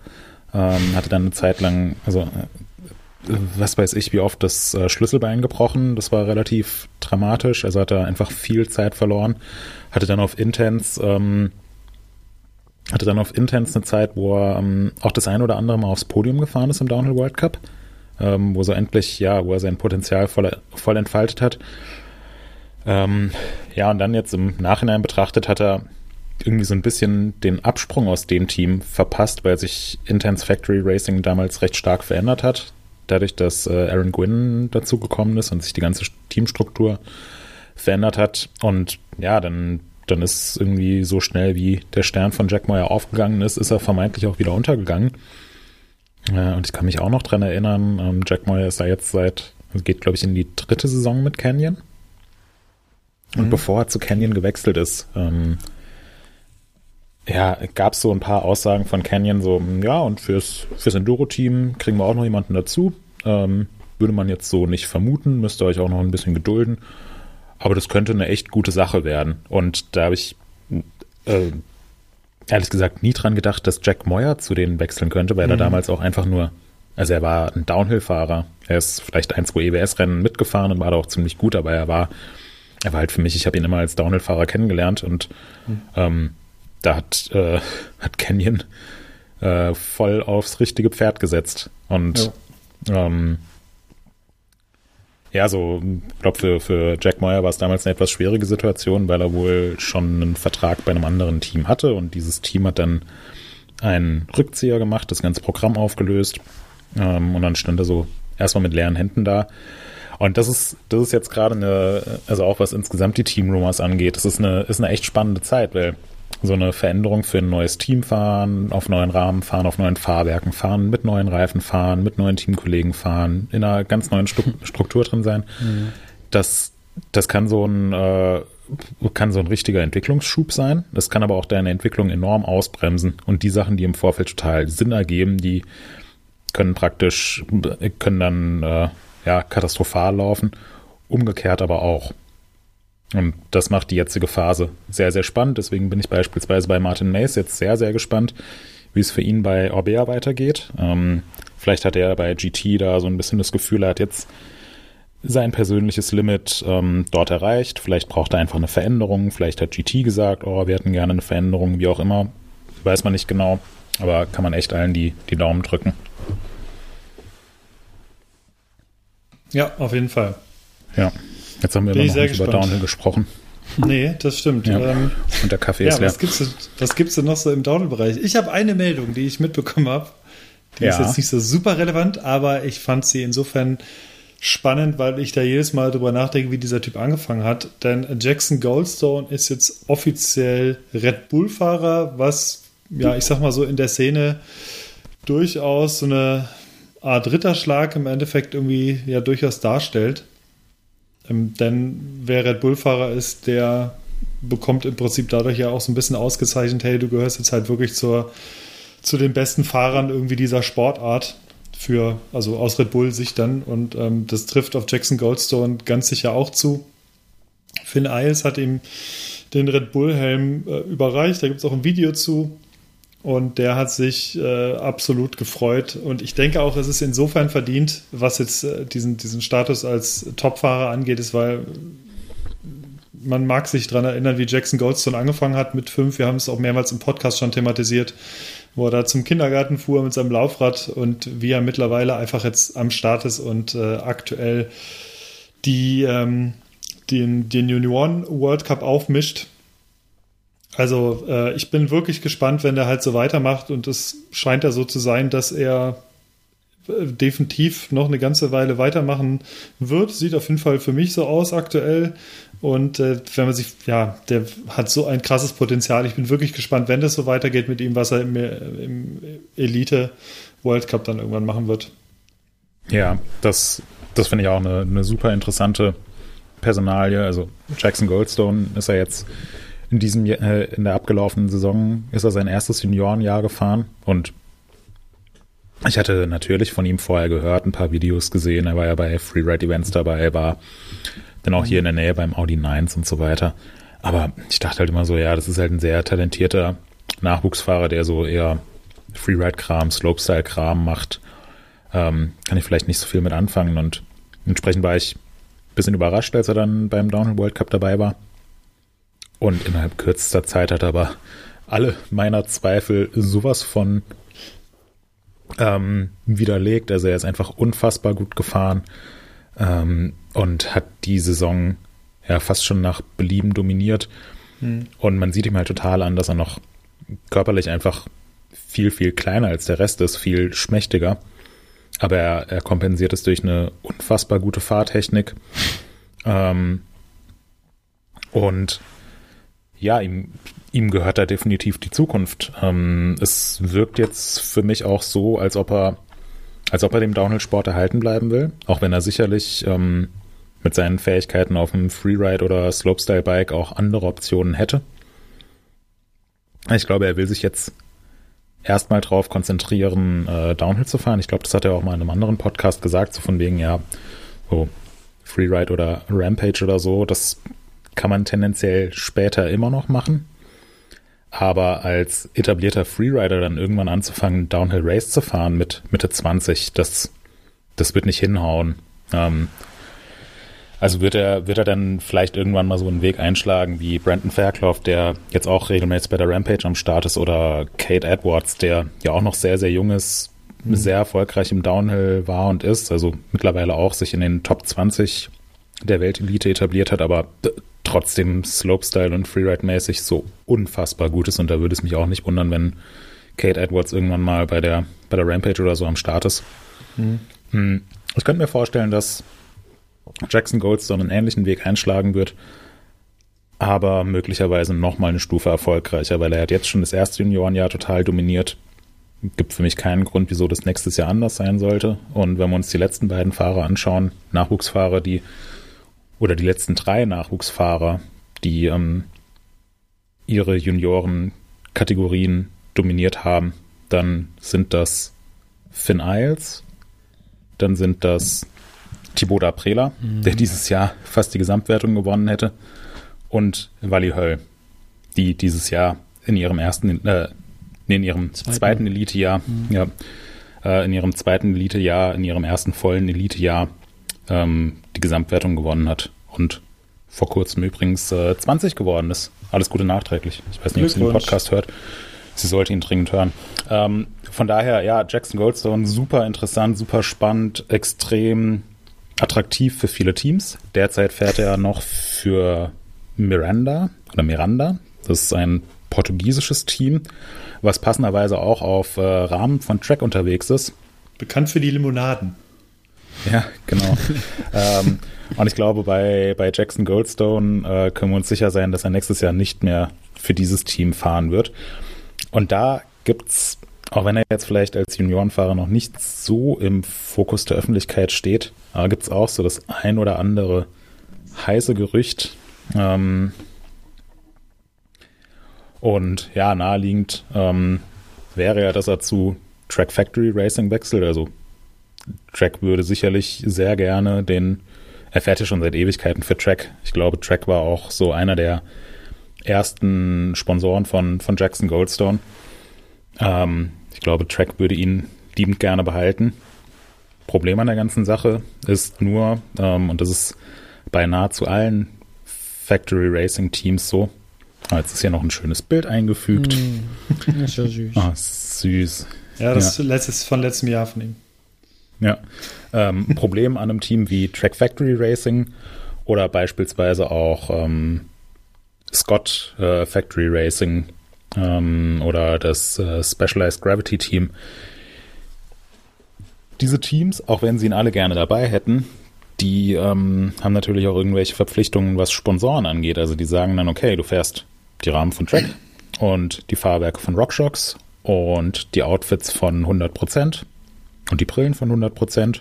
Ähm, hatte dann eine Zeit lang, also äh, was weiß ich, wie oft das äh, Schlüsselbein gebrochen. Das war relativ dramatisch. Also hat er einfach viel Zeit verloren. Hatte dann auf Intense, ähm, hatte dann auf Intense eine Zeit, wo er ähm, auch das ein oder andere Mal aufs Podium gefahren ist im Downhill World Cup ähm, wo so endlich, ja, wo er sein Potenzial voll, voll entfaltet hat. Ähm, ja, und dann jetzt im Nachhinein betrachtet hat er irgendwie so ein bisschen den Absprung aus dem Team verpasst, weil sich Intense Factory Racing damals recht stark verändert hat. Dadurch, dass äh, Aaron Gwynn dazugekommen ist und sich die ganze Teamstruktur verändert hat. Und ja, dann, dann ist irgendwie so schnell wie der Stern von Jack Moyer aufgegangen ist, ist er vermeintlich auch wieder untergegangen. Äh, und ich kann mich auch noch dran erinnern, ähm, Jack Moyer ist ja jetzt seit, geht glaube ich in die dritte Saison mit Canyon. Und mhm. bevor er zu Canyon gewechselt ist, ähm, ja, gab es so ein paar Aussagen von Canyon, so, ja, und fürs, fürs Enduro-Team kriegen wir auch noch jemanden dazu. Ähm, würde man jetzt so nicht vermuten, müsst ihr euch auch noch ein bisschen gedulden. Aber das könnte eine echt gute Sache werden. Und da habe ich äh, ehrlich gesagt nie dran gedacht, dass Jack Moyer zu denen wechseln könnte, weil mhm. er damals auch einfach nur, also er war ein Downhill-Fahrer. Er ist vielleicht ein, zwei EWS-Rennen mitgefahren und war da auch ziemlich gut, aber er war er war halt für mich, ich habe ihn immer als Downhill-Fahrer kennengelernt und mhm. ähm, da hat, äh, hat Canyon äh, voll aufs richtige Pferd gesetzt. Und ja, ähm, ja so, ich glaube, für, für Jack Moyer war es damals eine etwas schwierige Situation, weil er wohl schon einen Vertrag bei einem anderen Team hatte und dieses Team hat dann einen Rückzieher gemacht, das ganze Programm aufgelöst ähm, und dann stand er so erstmal mit leeren Händen da. Und das ist, das ist jetzt gerade eine, also auch was insgesamt die Team Rumors angeht, das ist eine, ist eine echt spannende Zeit, weil so eine Veränderung für ein neues Team fahren, auf neuen Rahmen fahren, auf neuen Fahrwerken fahren, mit neuen Reifen fahren, mit neuen Teamkollegen fahren, in einer ganz neuen Struktur drin sein. Mhm. Das, das kann so ein, äh, kann so ein richtiger Entwicklungsschub sein. Das kann aber auch deine Entwicklung enorm ausbremsen. Und die Sachen, die im Vorfeld total Sinn ergeben, die können praktisch, können dann äh, ja katastrophal laufen. Umgekehrt aber auch. Und das macht die jetzige Phase sehr, sehr spannend. Deswegen bin ich beispielsweise bei Martin Mays jetzt sehr, sehr gespannt, wie es für ihn bei Orbea weitergeht. Ähm, vielleicht hat er bei GT da so ein bisschen das Gefühl, er hat jetzt sein persönliches Limit ähm, dort erreicht. Vielleicht braucht er einfach eine Veränderung. Vielleicht hat GT gesagt, oh, wir hätten gerne eine Veränderung, wie auch immer. Weiß man nicht genau. Aber kann man echt allen die, die Daumen drücken. Ja, auf jeden Fall. Ja. Jetzt haben wir Bin immer noch nicht gespannt. über Downhill gesprochen. Nee, das stimmt. Ja. Ähm, Und der Kaffee ja, ist leer. Was gibt's, was gibt's denn noch so im Downhill-Bereich? Ich habe eine Meldung, die ich mitbekommen habe. Die ja. ist jetzt nicht so super relevant, aber ich fand sie insofern spannend, weil ich da jedes Mal drüber nachdenke, wie dieser Typ angefangen hat. Denn Jackson Goldstone ist jetzt offiziell Red Bull-Fahrer, was, ja, ich sag mal so in der Szene durchaus so eine Art Ritterschlag im Endeffekt irgendwie ja durchaus darstellt. Ähm, denn wer Red Bull-Fahrer ist, der bekommt im Prinzip dadurch ja auch so ein bisschen ausgezeichnet, hey, du gehörst jetzt halt wirklich zur, zu den besten Fahrern irgendwie dieser Sportart für, also aus Red Bull-Sicht dann. Und ähm, das trifft auf Jackson Goldstone ganz sicher auch zu. Finn Iles hat ihm den Red Bull-Helm äh, überreicht. Da gibt es auch ein Video zu. Und der hat sich äh, absolut gefreut. Und ich denke auch, es ist insofern verdient, was jetzt äh, diesen, diesen Status als Topfahrer angeht, ist, weil man mag sich daran erinnern, wie Jackson Goldstone angefangen hat mit fünf. Wir haben es auch mehrmals im Podcast schon thematisiert, wo er da zum Kindergarten fuhr mit seinem Laufrad und wie er mittlerweile einfach jetzt am Start ist und äh, aktuell die, ähm, den, den Junioren World Cup aufmischt also äh, ich bin wirklich gespannt, wenn der halt so weitermacht und es scheint ja so zu sein, dass er äh, definitiv noch eine ganze Weile weitermachen wird. Sieht auf jeden Fall für mich so aus aktuell. Und äh, wenn man sich, ja, der hat so ein krasses Potenzial. Ich bin wirklich gespannt, wenn das so weitergeht mit ihm, was er im, im Elite World Cup dann irgendwann machen wird. Ja, das, das finde ich auch eine, eine super interessante Personalie. Also Jackson Goldstone ist er jetzt in diesem äh, in der abgelaufenen Saison ist er sein erstes Juniorenjahr gefahren und ich hatte natürlich von ihm vorher gehört, ein paar Videos gesehen. Er war ja bei Freeride Events dabei, er war dann auch hier in der Nähe beim Audi 9 und so weiter. Aber ich dachte halt immer so, ja, das ist halt ein sehr talentierter Nachwuchsfahrer, der so eher Freeride-Kram, Slopestyle-Kram macht. Ähm, kann ich vielleicht nicht so viel mit anfangen und entsprechend war ich ein bisschen überrascht, als er dann beim Downhill World Cup dabei war. Und innerhalb kürzester Zeit hat er aber alle meiner Zweifel sowas von ähm, widerlegt. Also er ist einfach unfassbar gut gefahren ähm, und hat die Saison ja fast schon nach Belieben dominiert. Hm. Und man sieht ihm halt total an, dass er noch körperlich einfach viel, viel kleiner als der Rest ist, viel schmächtiger. Aber er, er kompensiert es durch eine unfassbar gute Fahrtechnik. Ähm, und ja, ihm, ihm gehört da definitiv die Zukunft. Ähm, es wirkt jetzt für mich auch so, als ob er, als ob er dem Downhill-Sport erhalten bleiben will, auch wenn er sicherlich ähm, mit seinen Fähigkeiten auf dem Freeride oder Slopestyle-Bike auch andere Optionen hätte. Ich glaube, er will sich jetzt erstmal drauf konzentrieren, äh, Downhill zu fahren. Ich glaube, das hat er auch mal in einem anderen Podcast gesagt, so von wegen, ja, so Freeride oder Rampage oder so, das kann man tendenziell später immer noch machen. Aber als etablierter Freerider dann irgendwann anzufangen, Downhill Race zu fahren mit Mitte 20, das, das wird nicht hinhauen. Ähm, Also wird er, wird er dann vielleicht irgendwann mal so einen Weg einschlagen wie Brandon Fairclough, der jetzt auch regelmäßig bei der Rampage am Start ist, oder Kate Edwards, der ja auch noch sehr, sehr jung ist, mhm. sehr erfolgreich im Downhill war und ist, also mittlerweile auch sich in den Top 20 der Weltelite etabliert hat, aber trotzdem Slopestyle und Freeride-mäßig so unfassbar gut ist und da würde es mich auch nicht wundern, wenn Kate Edwards irgendwann mal bei der, bei der Rampage oder so am Start ist. Mhm. Ich könnte mir vorstellen, dass Jackson Goldstone einen ähnlichen Weg einschlagen wird, aber möglicherweise noch mal eine Stufe erfolgreicher, weil er hat jetzt schon das erste Juniorenjahr total dominiert. Gibt für mich keinen Grund, wieso das nächstes Jahr anders sein sollte. Und wenn wir uns die letzten beiden Fahrer anschauen, Nachwuchsfahrer, die oder die letzten drei Nachwuchsfahrer, die ähm, ihre Junioren-Kategorien dominiert haben, dann sind das Finn Isles, dann sind das Thibaut Aprela, mhm. der dieses Jahr fast die Gesamtwertung gewonnen hätte, und Wally Höll, die dieses Jahr in ihrem ersten, äh, in ihrem zweiten, zweiten Elitejahr, mhm. ja, äh, in ihrem zweiten Elitejahr, in ihrem ersten vollen Elitejahr ähm, die Gesamtwertung gewonnen hat und vor kurzem übrigens äh, 20 geworden ist. Alles Gute nachträglich. Ich weiß nicht, ob sie den Podcast hört. Sie sollte ihn dringend hören. Ähm, von daher, ja, Jackson Goldstone, super interessant, super spannend, extrem attraktiv für viele Teams. Derzeit fährt er noch für Miranda oder Miranda. Das ist ein portugiesisches Team, was passenderweise auch auf äh, Rahmen von Track unterwegs ist. Bekannt für die Limonaden. Ja, genau. ähm, und ich glaube, bei, bei Jackson Goldstone äh, können wir uns sicher sein, dass er nächstes Jahr nicht mehr für dieses Team fahren wird. Und da gibt's, auch wenn er jetzt vielleicht als Juniorenfahrer noch nicht so im Fokus der Öffentlichkeit steht, aber gibt's auch so das ein oder andere heiße Gerücht. Ähm, und ja, naheliegend ähm, wäre ja, dass er zu Track Factory Racing wechselt. Also Track würde sicherlich sehr gerne den, er fährt ja schon seit Ewigkeiten für Track. Ich glaube, Track war auch so einer der ersten Sponsoren von, von Jackson Goldstone. Ähm, ich glaube, Track würde ihn liebend gerne behalten. Problem an der ganzen Sache ist nur, ähm, und das ist bei nahezu allen Factory Racing Teams so, ah, jetzt ist hier noch ein schönes Bild eingefügt. Mm, das ist ja süß. Ah, süß. Ja, das ja. ist von letztem Jahr von ihm. Ja. Ähm, Problem an einem Team wie Track Factory Racing oder beispielsweise auch ähm, Scott äh, Factory Racing ähm, oder das äh, Specialized Gravity Team. Diese Teams, auch wenn sie ihn alle gerne dabei hätten, die ähm, haben natürlich auch irgendwelche Verpflichtungen, was Sponsoren angeht. Also die sagen dann, okay, du fährst die Rahmen von Track und die Fahrwerke von RockShox und die Outfits von 100% und die Brillen von 100%,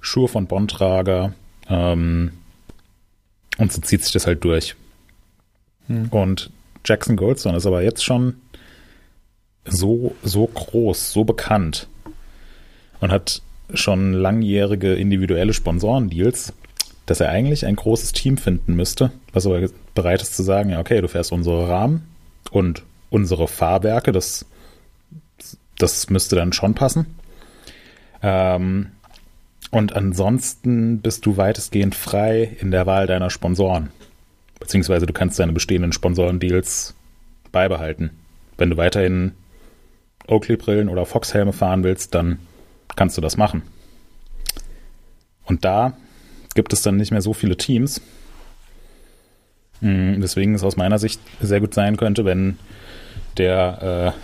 Schuhe von Bontrager ähm, und so zieht sich das halt durch. Hm. Und Jackson Goldstone ist aber jetzt schon so, so groß, so bekannt und hat schon langjährige individuelle Sponsorendeals, dass er eigentlich ein großes Team finden müsste, was aber bereit ist zu sagen, ja, okay, du fährst unsere Rahmen und unsere Fahrwerke, das, das müsste dann schon passen. Ähm, und ansonsten bist du weitestgehend frei in der Wahl deiner Sponsoren. Beziehungsweise du kannst deine bestehenden Sponsorendeals beibehalten. Wenn du weiterhin Oakley-Brillen oder Fox-Helme fahren willst, dann kannst du das machen. Und da gibt es dann nicht mehr so viele Teams. Hm, deswegen es aus meiner Sicht sehr gut sein könnte, wenn der, äh,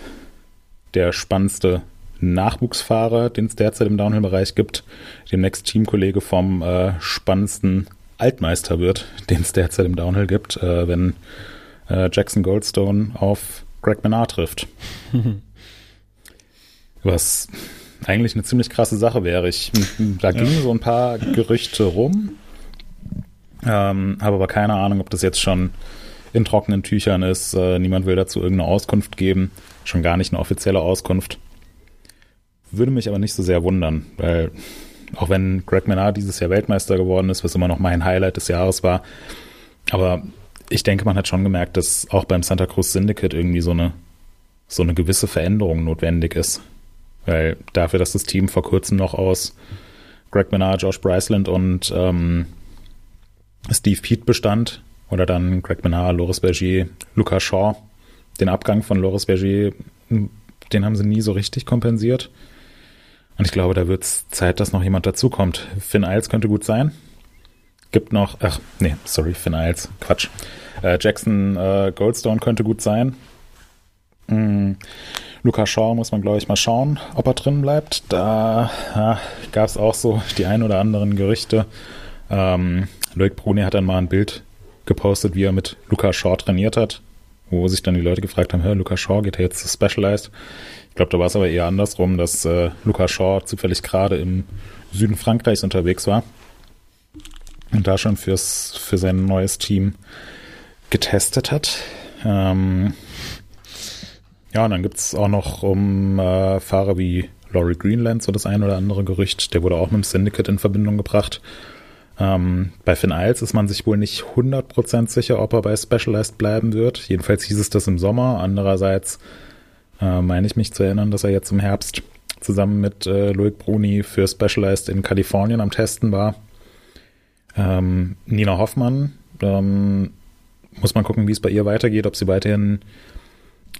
der spannendste Nachwuchsfahrer, den es derzeit im Downhill-Bereich gibt, demnächst Teamkollege vom äh, spannendsten Altmeister wird, den es derzeit im Downhill gibt, äh, wenn äh, Jackson Goldstone auf Greg Menard trifft. Was eigentlich eine ziemlich krasse Sache wäre. Ich, da gingen ja. so ein paar Gerüchte rum, ähm, habe aber keine Ahnung, ob das jetzt schon in trockenen Tüchern ist. Äh, niemand will dazu irgendeine Auskunft geben, schon gar nicht eine offizielle Auskunft. Würde mich aber nicht so sehr wundern, weil auch wenn Greg Menard dieses Jahr Weltmeister geworden ist, was immer noch mein Highlight des Jahres war, aber ich denke, man hat schon gemerkt, dass auch beim Santa Cruz Syndicate irgendwie so eine, so eine gewisse Veränderung notwendig ist. Weil dafür, dass das Team vor kurzem noch aus Greg Menard, Josh Bryceland und ähm, Steve Pete bestand oder dann Greg Menard, Loris Bergier, Lucas Shaw. Den Abgang von Loris Bergier, den haben sie nie so richtig kompensiert. Und ich glaube, da wird es Zeit, dass noch jemand dazukommt. Finn Isles könnte gut sein. Gibt noch, ach, nee, sorry, Finn Isles, Quatsch. Äh, Jackson äh, Goldstone könnte gut sein. Mm, Luca Shaw muss man, glaube ich, mal schauen, ob er drin bleibt. Da ja, gab es auch so die ein oder anderen Gerüchte. Ähm, Loic Bruni hat dann mal ein Bild gepostet, wie er mit Luca Shaw trainiert hat, wo sich dann die Leute gefragt haben, hör, Luca Shaw geht er jetzt zu Specialized? Ich glaube, da war es aber eher andersrum, dass äh, Luca Shaw zufällig gerade im Süden Frankreichs unterwegs war und da schon fürs, für sein neues Team getestet hat. Ähm, ja, und dann gibt es auch noch um äh, Fahrer wie Laurie Greenland so das ein oder andere Gerücht. Der wurde auch mit dem Syndicate in Verbindung gebracht. Ähm, bei Finn Isles ist man sich wohl nicht 100% sicher, ob er bei Specialized bleiben wird. Jedenfalls hieß es das im Sommer. Andererseits äh, meine ich mich zu erinnern, dass er jetzt im Herbst zusammen mit äh, Loic Bruni für Specialized in Kalifornien am Testen war. Ähm, Nina Hoffmann, ähm, muss man gucken, wie es bei ihr weitergeht, ob sie weiterhin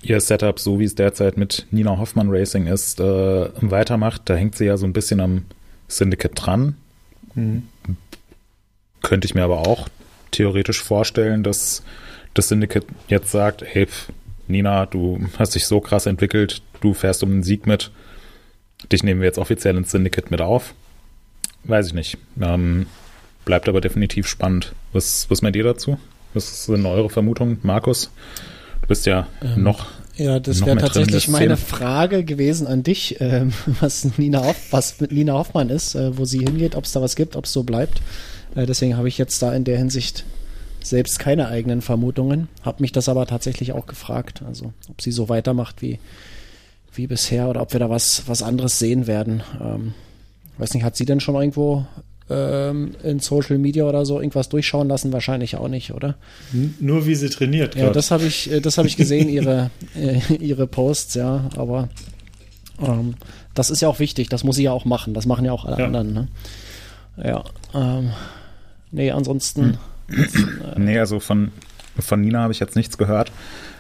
ihr Setup, so wie es derzeit mit Nina Hoffmann Racing ist, äh, weitermacht. Da hängt sie ja so ein bisschen am Syndicate dran. Mhm. Könnte ich mir aber auch theoretisch vorstellen, dass das Syndicate jetzt sagt, hey, Nina, du hast dich so krass entwickelt, du fährst um den Sieg mit. Dich nehmen wir jetzt offiziell ins Syndicate mit auf. Weiß ich nicht. Ähm, bleibt aber definitiv spannend. Was, was meint ihr dazu? Was sind eure Vermutungen, Markus? Du bist ja ähm, noch. Ja, das wäre tatsächlich meine Frage gewesen an dich, ähm, was Nina Hoff, was mit Nina Hoffmann ist, äh, wo sie hingeht, ob es da was gibt, ob es so bleibt. Äh, deswegen habe ich jetzt da in der Hinsicht selbst keine eigenen Vermutungen, habe mich das aber tatsächlich auch gefragt, also ob sie so weitermacht wie, wie bisher oder ob wir da was, was anderes sehen werden. Ähm, weiß nicht, hat sie denn schon irgendwo ähm, in Social Media oder so irgendwas durchschauen lassen? Wahrscheinlich auch nicht, oder? Nur wie sie trainiert. Ja, grad. das habe ich, äh, das habe ich gesehen, ihre, äh, ihre Posts, ja, aber ähm, das ist ja auch wichtig, das muss sie ja auch machen, das machen ja auch alle ja. anderen, ne? Ja, ähm, nee, ansonsten. Hm. Nee, also von, von Nina habe ich jetzt nichts gehört.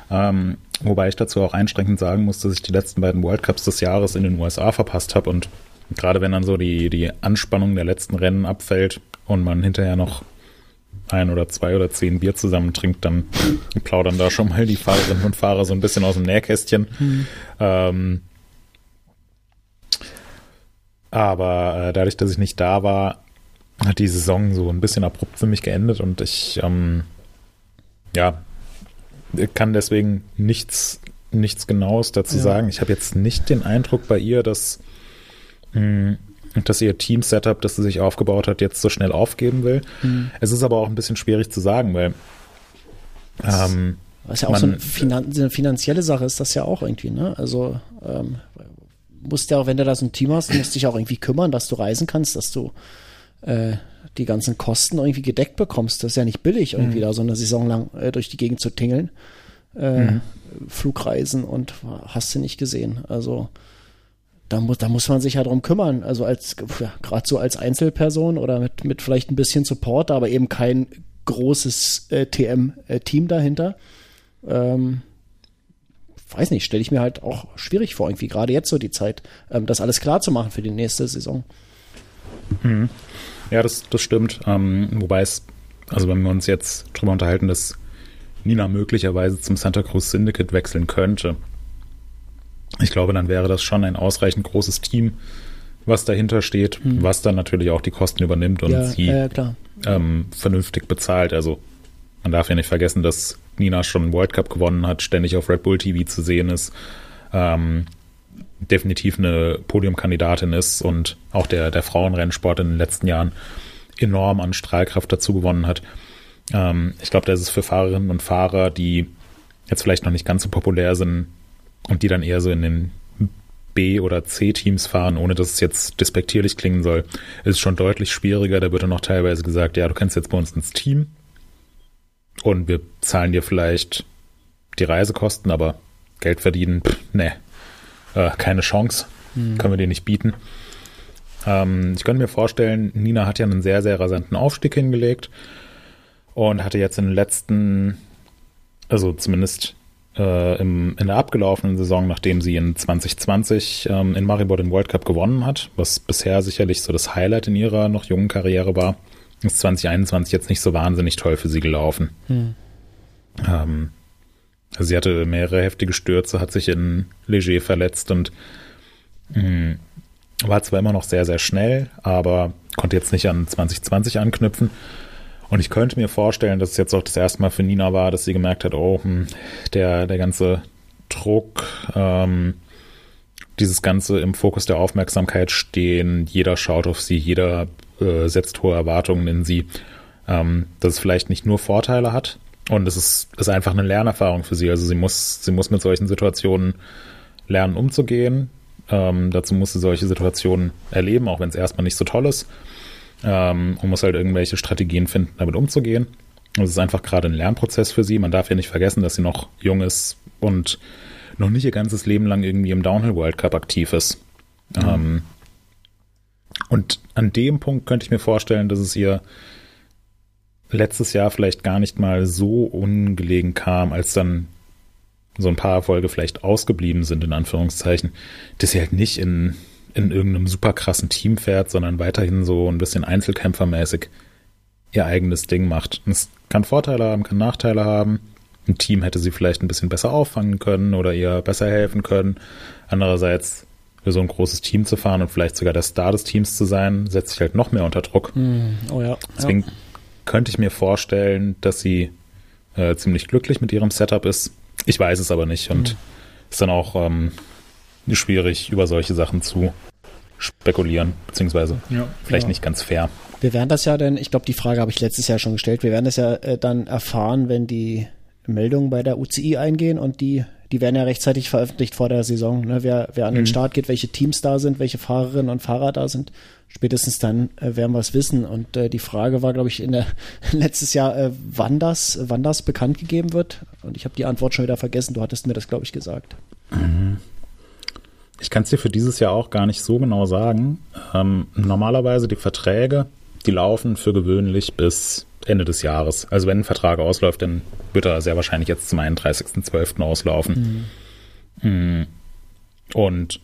Ähm, wobei ich dazu auch einschränkend sagen muss, dass ich die letzten beiden World Cups des Jahres in den USA verpasst habe und Gerade wenn dann so die, die Anspannung der letzten Rennen abfällt und man hinterher noch ein oder zwei oder zehn Bier zusammen trinkt, dann plaudern da schon mal die Fahrerinnen und Fahrer so ein bisschen aus dem Nähkästchen. Mhm. Ähm, aber äh, dadurch, dass ich nicht da war, hat die Saison so ein bisschen abrupt für mich geendet und ich ähm, ja kann deswegen nichts nichts Genaues dazu ja. sagen. Ich habe jetzt nicht den Eindruck bei ihr, dass Mhm. dass ihr Team-Setup, das sie sich aufgebaut hat, jetzt so schnell aufgeben will. Mhm. Es ist aber auch ein bisschen schwierig zu sagen, weil ähm, was ja auch man, so eine, Finan eine, finanzielle Sache ist, das ja auch irgendwie, ne? Also ähm, musst ja auch, wenn du da so ein Team hast, musst dich auch irgendwie kümmern, dass du reisen kannst, dass du äh, die ganzen Kosten irgendwie gedeckt bekommst. Das ist ja nicht billig, irgendwie mhm. da so eine Saison lang äh, durch die Gegend zu tingeln. Äh, mhm. Flugreisen und hast du nicht gesehen. Also da muss, da muss man sich ja drum kümmern. Also als, ja, gerade so als Einzelperson oder mit, mit vielleicht ein bisschen Support, aber eben kein großes äh, TM-Team äh, dahinter. Ähm, weiß nicht, stelle ich mir halt auch schwierig vor, irgendwie gerade jetzt so die Zeit, ähm, das alles klar zu machen für die nächste Saison. Mhm. Ja, das, das stimmt. Ähm, wobei es, also wenn wir uns jetzt drüber unterhalten, dass Nina möglicherweise zum Santa Cruz Syndicate wechseln könnte, ich glaube, dann wäre das schon ein ausreichend großes Team, was dahinter steht, hm. was dann natürlich auch die Kosten übernimmt und ja, sie äh, ähm, vernünftig bezahlt. Also man darf ja nicht vergessen, dass Nina schon einen World Cup gewonnen hat, ständig auf Red Bull TV zu sehen ist, ähm, definitiv eine Podiumkandidatin ist und auch der, der Frauenrennsport in den letzten Jahren enorm an Strahlkraft dazu gewonnen hat. Ähm, ich glaube, da ist es für Fahrerinnen und Fahrer, die jetzt vielleicht noch nicht ganz so populär sind, und die dann eher so in den B- oder C-Teams fahren, ohne dass es jetzt despektierlich klingen soll, ist schon deutlich schwieriger. Da wird dann noch teilweise gesagt, ja, du kannst jetzt bei uns ins Team und wir zahlen dir vielleicht die Reisekosten, aber Geld verdienen, pff, ne, äh, keine Chance, mhm. können wir dir nicht bieten. Ähm, ich könnte mir vorstellen, Nina hat ja einen sehr, sehr rasanten Aufstieg hingelegt. und hatte jetzt in den letzten, also zumindest äh, im, in der abgelaufenen Saison, nachdem sie in 2020 ähm, in Maribor den World Cup gewonnen hat, was bisher sicherlich so das Highlight in ihrer noch jungen Karriere war, ist 2021 jetzt nicht so wahnsinnig toll für sie gelaufen. Hm. Ähm, also sie hatte mehrere heftige Stürze, hat sich in Leger verletzt und mh, hm, war zwar immer noch sehr, sehr schnell, aber konnte jetzt nicht an 2020 anknüpfen. Und ich könnte mir vorstellen, dass es jetzt auch das erste Mal für Nina war, dass sie gemerkt hat, oh, hm, der, der ganze Druck, ähm, dieses Ganze im Fokus der Aufmerksamkeit stehen, jeder schaut auf sie, jeder äh, setzt hohe Erwartungen in sie, ähm, dass es vielleicht nicht nur Vorteile hat und es ist, ist einfach eine Lernerfahrung für sie. Also sie muss, sie muss mit solchen Situationen lernen umzugehen. Ähm, dazu muss sie solche Situationen erleben, auch wenn es erstmal nicht so toll ist. Ähm, und muss halt irgendwelche Strategien finden, damit umzugehen. Und es ist einfach gerade ein Lernprozess für sie. Man darf ja nicht vergessen, dass sie noch jung ist und noch nicht ihr ganzes Leben lang irgendwie im Downhill World Cup aktiv ist. Mhm. Ähm, und an dem Punkt könnte ich mir vorstellen, dass es ihr letztes Jahr vielleicht gar nicht mal so ungelegen kam, als dann so ein paar Erfolge vielleicht ausgeblieben sind, in Anführungszeichen, dass sie halt nicht in, in irgendeinem super krassen Team fährt, sondern weiterhin so ein bisschen einzelkämpfermäßig ihr eigenes Ding macht. Und es kann Vorteile haben, kann Nachteile haben. Ein Team hätte sie vielleicht ein bisschen besser auffangen können oder ihr besser helfen können. Andererseits für so ein großes Team zu fahren und vielleicht sogar der Star des Teams zu sein, setzt sich halt noch mehr unter Druck. Mm, oh ja. Deswegen ja. Könnte ich mir vorstellen, dass sie äh, ziemlich glücklich mit ihrem Setup ist. Ich weiß es aber nicht und mm. ist dann auch ähm, schwierig, über solche Sachen zu spekulieren, beziehungsweise ja, vielleicht ja. nicht ganz fair. Wir werden das ja denn, ich glaube, die Frage habe ich letztes Jahr schon gestellt, wir werden das ja äh, dann erfahren, wenn die Meldungen bei der UCI eingehen und die die werden ja rechtzeitig veröffentlicht vor der Saison. Ne? Wer, wer an den mhm. Start geht, welche Teams da sind, welche Fahrerinnen und Fahrer da sind. Spätestens dann äh, werden wir es wissen. Und äh, die Frage war, glaube ich, in der letztes Jahr, äh, wann das, wann das bekannt gegeben wird. Und ich habe die Antwort schon wieder vergessen. Du hattest mir das, glaube ich, gesagt. Mhm. Ich kann es dir für dieses Jahr auch gar nicht so genau sagen. Ähm, normalerweise die Verträge, die laufen für gewöhnlich bis Ende des Jahres. Also wenn ein Vertrag ausläuft, dann wird er sehr wahrscheinlich jetzt zum 31.12. auslaufen. Mhm. Und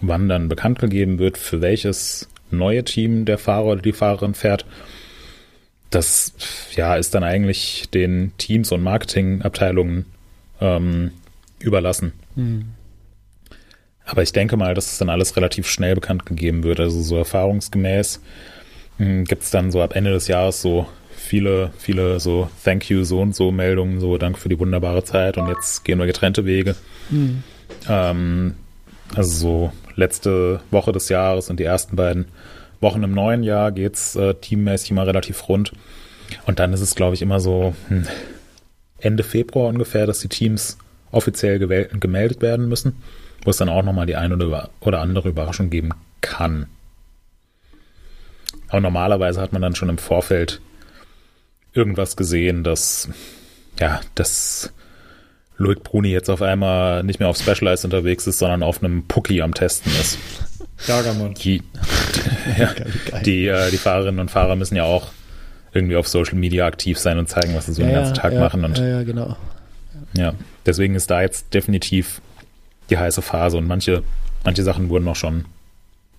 wann dann bekannt gegeben wird, für welches neue Team der Fahrer oder die Fahrerin fährt, das ja ist dann eigentlich den Teams und Marketingabteilungen ähm, überlassen. Mhm. Aber ich denke mal, dass es dann alles relativ schnell bekannt gegeben wird. Also so erfahrungsgemäß hm, gibt es dann so ab Ende des Jahres so viele, viele so Thank you so und so Meldungen, so Danke für die wunderbare Zeit und jetzt gehen wir getrennte Wege. Mhm. Ähm, also so letzte Woche des Jahres und die ersten beiden Wochen im neuen Jahr geht's äh, teammäßig immer relativ rund. Und dann ist es, glaube ich, immer so hm, Ende Februar ungefähr, dass die Teams offiziell gemeldet werden müssen, wo es dann auch nochmal die eine oder, oder andere Überraschung geben kann. Aber normalerweise hat man dann schon im Vorfeld irgendwas gesehen, dass, ja, dass Loic Bruni jetzt auf einmal nicht mehr auf Specialized unterwegs ist, sondern auf einem Pucki am Testen ist. Gargamon. Die, ja, die, äh, die Fahrerinnen und Fahrer müssen ja auch irgendwie auf Social Media aktiv sein und zeigen, was sie so ja, den ganzen Tag ja, machen. Und, ja, ja, genau. Ja, deswegen ist da jetzt definitiv die heiße Phase und manche, manche Sachen wurden noch schon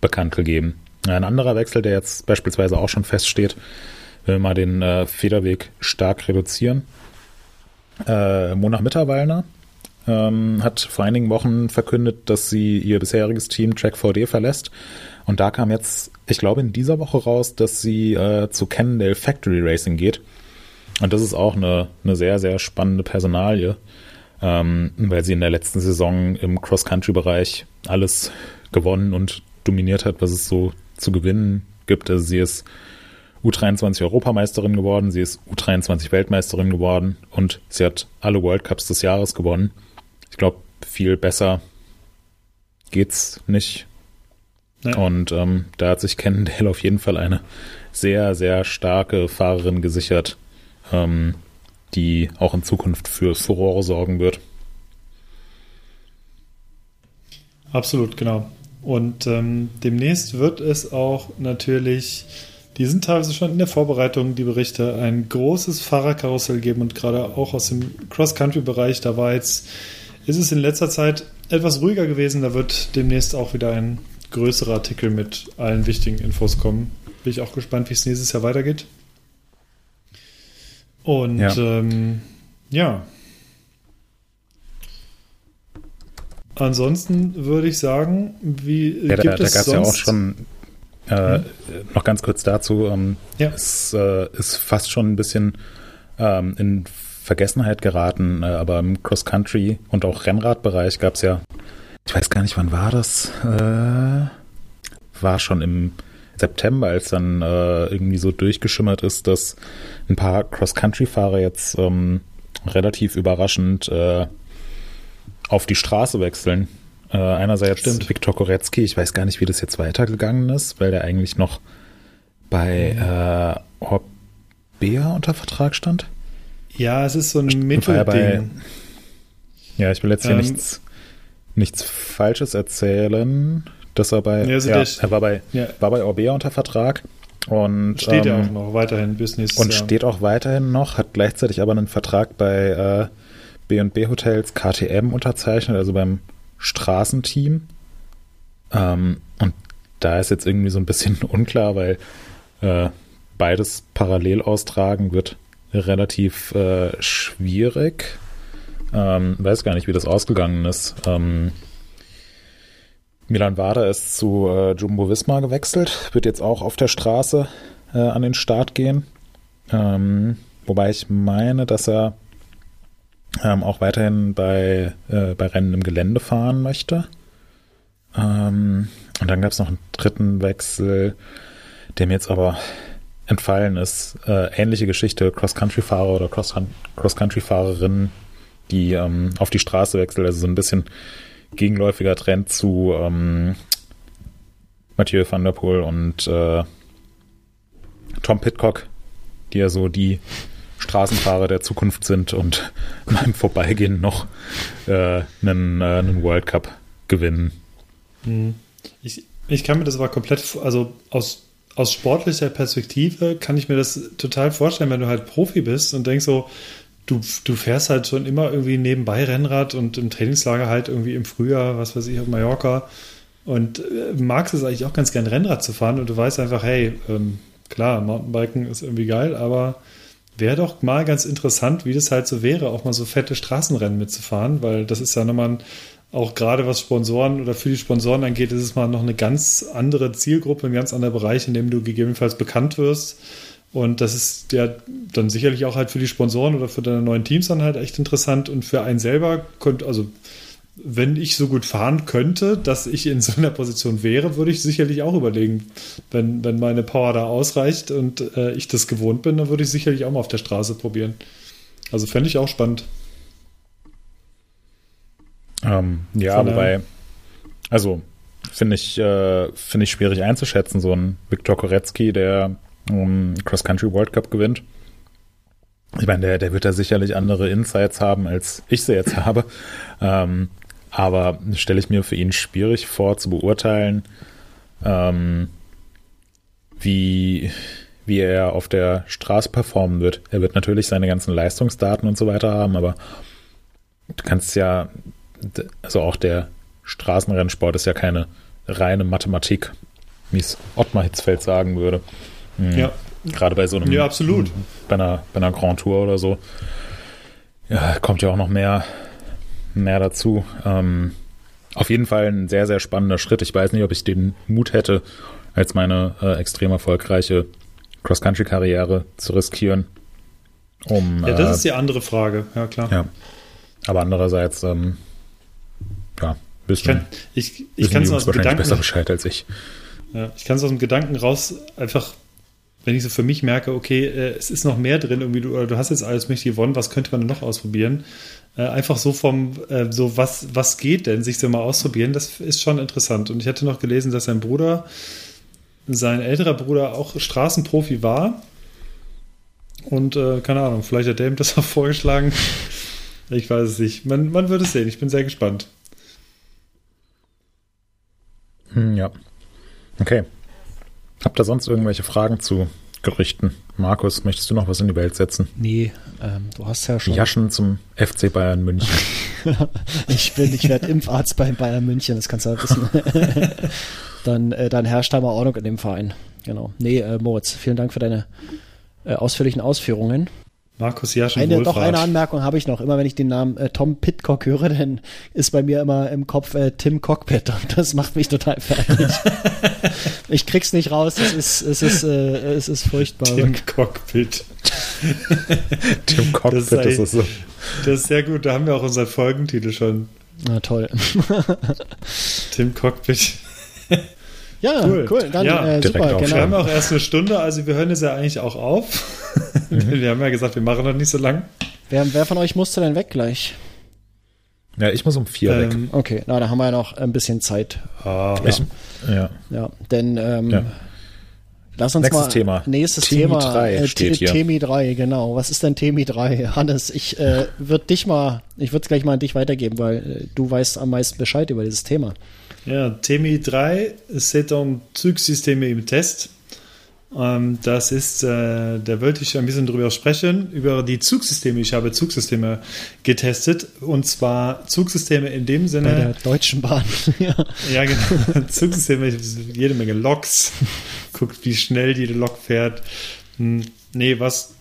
bekannt gegeben. Ein anderer Wechsel, der jetzt beispielsweise auch schon feststeht, wenn wir mal den äh, Federweg stark reduzieren. Äh, Mona Mitterwallner ähm, hat vor einigen Wochen verkündet, dass sie ihr bisheriges Team Track4D verlässt. Und da kam jetzt, ich glaube, in dieser Woche raus, dass sie äh, zu Cannondale Factory Racing geht. Und das ist auch eine, eine sehr, sehr spannende Personalie, ähm, weil sie in der letzten Saison im Cross-Country-Bereich alles gewonnen und dominiert hat, was es so zu gewinnen gibt. Also sie ist U23 Europameisterin geworden, sie ist U23 Weltmeisterin geworden und sie hat alle World Cups des Jahres gewonnen. Ich glaube, viel besser geht's nicht. Ja. Und ähm, da hat sich Cannondale auf jeden Fall eine sehr, sehr starke Fahrerin gesichert, ähm, die auch in Zukunft für Furore sorgen wird. Absolut, genau. Und ähm, demnächst wird es auch natürlich die sind teilweise schon in der Vorbereitung, die Berichte, ein großes Fahrerkarussell geben und gerade auch aus dem Cross-Country-Bereich, da war jetzt, ist es in letzter Zeit etwas ruhiger gewesen, da wird demnächst auch wieder ein größerer Artikel mit allen wichtigen Infos kommen. Bin ich auch gespannt, wie es nächstes Jahr weitergeht. Und ja, ähm, ja. Ansonsten würde ich sagen, wie ja, gibt da, es da gab es ja auch schon äh, noch ganz kurz dazu. Ähm, ja. Es äh, ist fast schon ein bisschen ähm, in Vergessenheit geraten, äh, aber im Cross-Country und auch Rennradbereich gab es ja, ich weiß gar nicht, wann war das? Äh, war schon im September, als dann äh, irgendwie so durchgeschimmert ist, dass ein paar Cross-Country-Fahrer jetzt ähm, relativ überraschend äh, auf die Straße wechseln. Äh, einerseits Stimmt. Viktor Korecki, ich weiß gar nicht, wie das jetzt weitergegangen ist, weil der eigentlich noch bei äh, Orbea unter Vertrag stand. Ja, es ist so ein Mittelding. Ja, ich will jetzt hier ähm, nichts, nichts Falsches erzählen. Dass er bei, ja, also ja, er war bei, ja. war bei Orbea unter Vertrag und steht ähm, ja auch noch weiterhin nächstes und Jahr. steht auch weiterhin noch, hat gleichzeitig aber einen Vertrag bei äh, B&B Hotels KTM unterzeichnet, also beim Straßenteam. Ähm, und da ist jetzt irgendwie so ein bisschen unklar, weil äh, beides parallel austragen wird relativ äh, schwierig. Ähm, weiß gar nicht, wie das ausgegangen ist. Ähm, Milan Wada ist zu äh, Jumbo Visma gewechselt, wird jetzt auch auf der Straße äh, an den Start gehen. Ähm, wobei ich meine, dass er ähm, auch weiterhin bei, äh, bei Rennen im Gelände fahren möchte. Ähm, und dann gab es noch einen dritten Wechsel, der mir jetzt aber entfallen ist. Äh, ähnliche Geschichte, Cross-Country-Fahrer oder Cross-Country-Fahrerin, die ähm, auf die Straße wechselt, also so ein bisschen gegenläufiger Trend zu ähm, Mathieu van der Poel und äh, Tom Pitcock, die ja so die Straßenfahrer der Zukunft sind und beim Vorbeigehen noch äh, einen, äh, einen World Cup gewinnen. Hm. Ich, ich kann mir das aber komplett, also aus, aus sportlicher Perspektive kann ich mir das total vorstellen, wenn du halt Profi bist und denkst so, du, du fährst halt schon immer irgendwie nebenbei Rennrad und im Trainingslager halt irgendwie im Frühjahr, was weiß ich, auf Mallorca und äh, magst es eigentlich auch ganz gern Rennrad zu fahren und du weißt einfach, hey, ähm, klar, Mountainbiken ist irgendwie geil, aber wäre doch mal ganz interessant, wie das halt so wäre, auch mal so fette Straßenrennen mitzufahren, weil das ist ja nochmal ein, auch gerade was Sponsoren oder für die Sponsoren angeht, ist es mal noch eine ganz andere Zielgruppe, ein ganz anderer Bereich, in dem du gegebenenfalls bekannt wirst. Und das ist ja dann sicherlich auch halt für die Sponsoren oder für deine neuen Teams dann halt echt interessant und für einen selber könnte, also wenn ich so gut fahren könnte, dass ich in so einer Position wäre, würde ich sicherlich auch überlegen, wenn, wenn meine Power da ausreicht und äh, ich das gewohnt bin, dann würde ich sicherlich auch mal auf der Straße probieren. Also fände ich auch spannend. Ähm, ja, Von wobei, also finde ich, äh, finde ich schwierig einzuschätzen, so ein Viktor Korecki, der um, Cross-Country World Cup gewinnt. Ich meine, der, der wird da sicherlich andere Insights haben, als ich sie jetzt habe. Ähm, aber stelle ich mir für ihn schwierig vor zu beurteilen, ähm, wie, wie er auf der Straße performen wird. Er wird natürlich seine ganzen Leistungsdaten und so weiter haben, aber du kannst ja, also auch der Straßenrennsport ist ja keine reine Mathematik, wie es Ottmar Hitzfeld sagen würde. Mhm. Ja. Gerade bei so einem. Ja, absolut. Bei einer, bei einer Grand Tour oder so. Ja, kommt ja auch noch mehr mehr dazu. Ähm, auf jeden Fall ein sehr, sehr spannender Schritt. Ich weiß nicht, ob ich den Mut hätte, als meine äh, extrem erfolgreiche Cross-Country-Karriere zu riskieren. Um, ja, das äh, ist die andere Frage, ja klar. Ja. Aber andererseits, ähm, ja, wissen, ich, ich, ich kann es aus dem Gedanken besser Bescheid als ich. Ja, ich kann es aus dem Gedanken raus einfach, wenn ich so für mich merke, okay, äh, es ist noch mehr drin, irgendwie du, du hast jetzt alles mächtig gewonnen, was könnte man noch ausprobieren? Äh, einfach so vom, äh, so was, was geht denn, sich so mal ausprobieren, das ist schon interessant. Und ich hatte noch gelesen, dass sein Bruder, sein älterer Bruder auch Straßenprofi war. Und äh, keine Ahnung, vielleicht hat der ihm das auch vorgeschlagen. Ich weiß es nicht. Man, man wird es sehen. Ich bin sehr gespannt. Hm, ja. Okay. Habt ihr sonst irgendwelche Fragen zu Gerüchten? Markus, möchtest du noch was in die Welt setzen? Nee, ähm, du hast ja schon. Jaschen zum FC Bayern München. ich bin, ich werde Impfarzt beim Bayern München, das kannst du ja wissen. dann, äh, dann herrscht da mal Ordnung in dem Verein. Genau. Nee, äh, Moritz, vielen Dank für deine äh, ausführlichen Ausführungen. Markus Jaschen eine, Doch eine Anmerkung habe ich noch. Immer wenn ich den Namen äh, Tom Pitcock höre, dann ist bei mir immer im Kopf äh, Tim Cockpit und das macht mich total fertig. ich krieg's nicht raus. Es ist, es ist, äh, es ist furchtbar. Tim Cockpit. Tim Cockpit, das ist, das, so. das ist sehr gut. Da haben wir auch unseren Folgentitel schon. Na toll. Tim Cockpit. Ja, cool. cool. Dann, ja, äh, super, genau. Wir haben auch erst eine Stunde, also wir hören es ja eigentlich auch auf. Mhm. wir haben ja gesagt, wir machen noch nicht so lang. Wer, wer von euch musste denn weg gleich? Ja, ich muss um vier ähm, weg. Okay, na, da haben wir ja noch ein bisschen Zeit. Ah, ja. Ich, ja. ja. denn ähm, ja. lass uns nächstes mal Thema. nächstes Temi Thema 3 äh, steht hier. Temi 3, genau. Was ist denn Temi 3? Hannes, ich äh, würde dich mal, ich würde es gleich mal an dich weitergeben, weil äh, du weißt am meisten Bescheid über dieses Thema. Ja, TMI 3, c'est un Zugsysteme im Test. Ähm, das ist, äh, da wollte ich ein bisschen drüber sprechen, über die Zugsysteme. Ich habe Zugsysteme getestet und zwar Zugsysteme in dem Sinne. Bei der Deutschen Bahn. ja. ja, genau. Zugsysteme, jede Menge Loks. Guckt, wie schnell jede Lok fährt. Hm, nee, was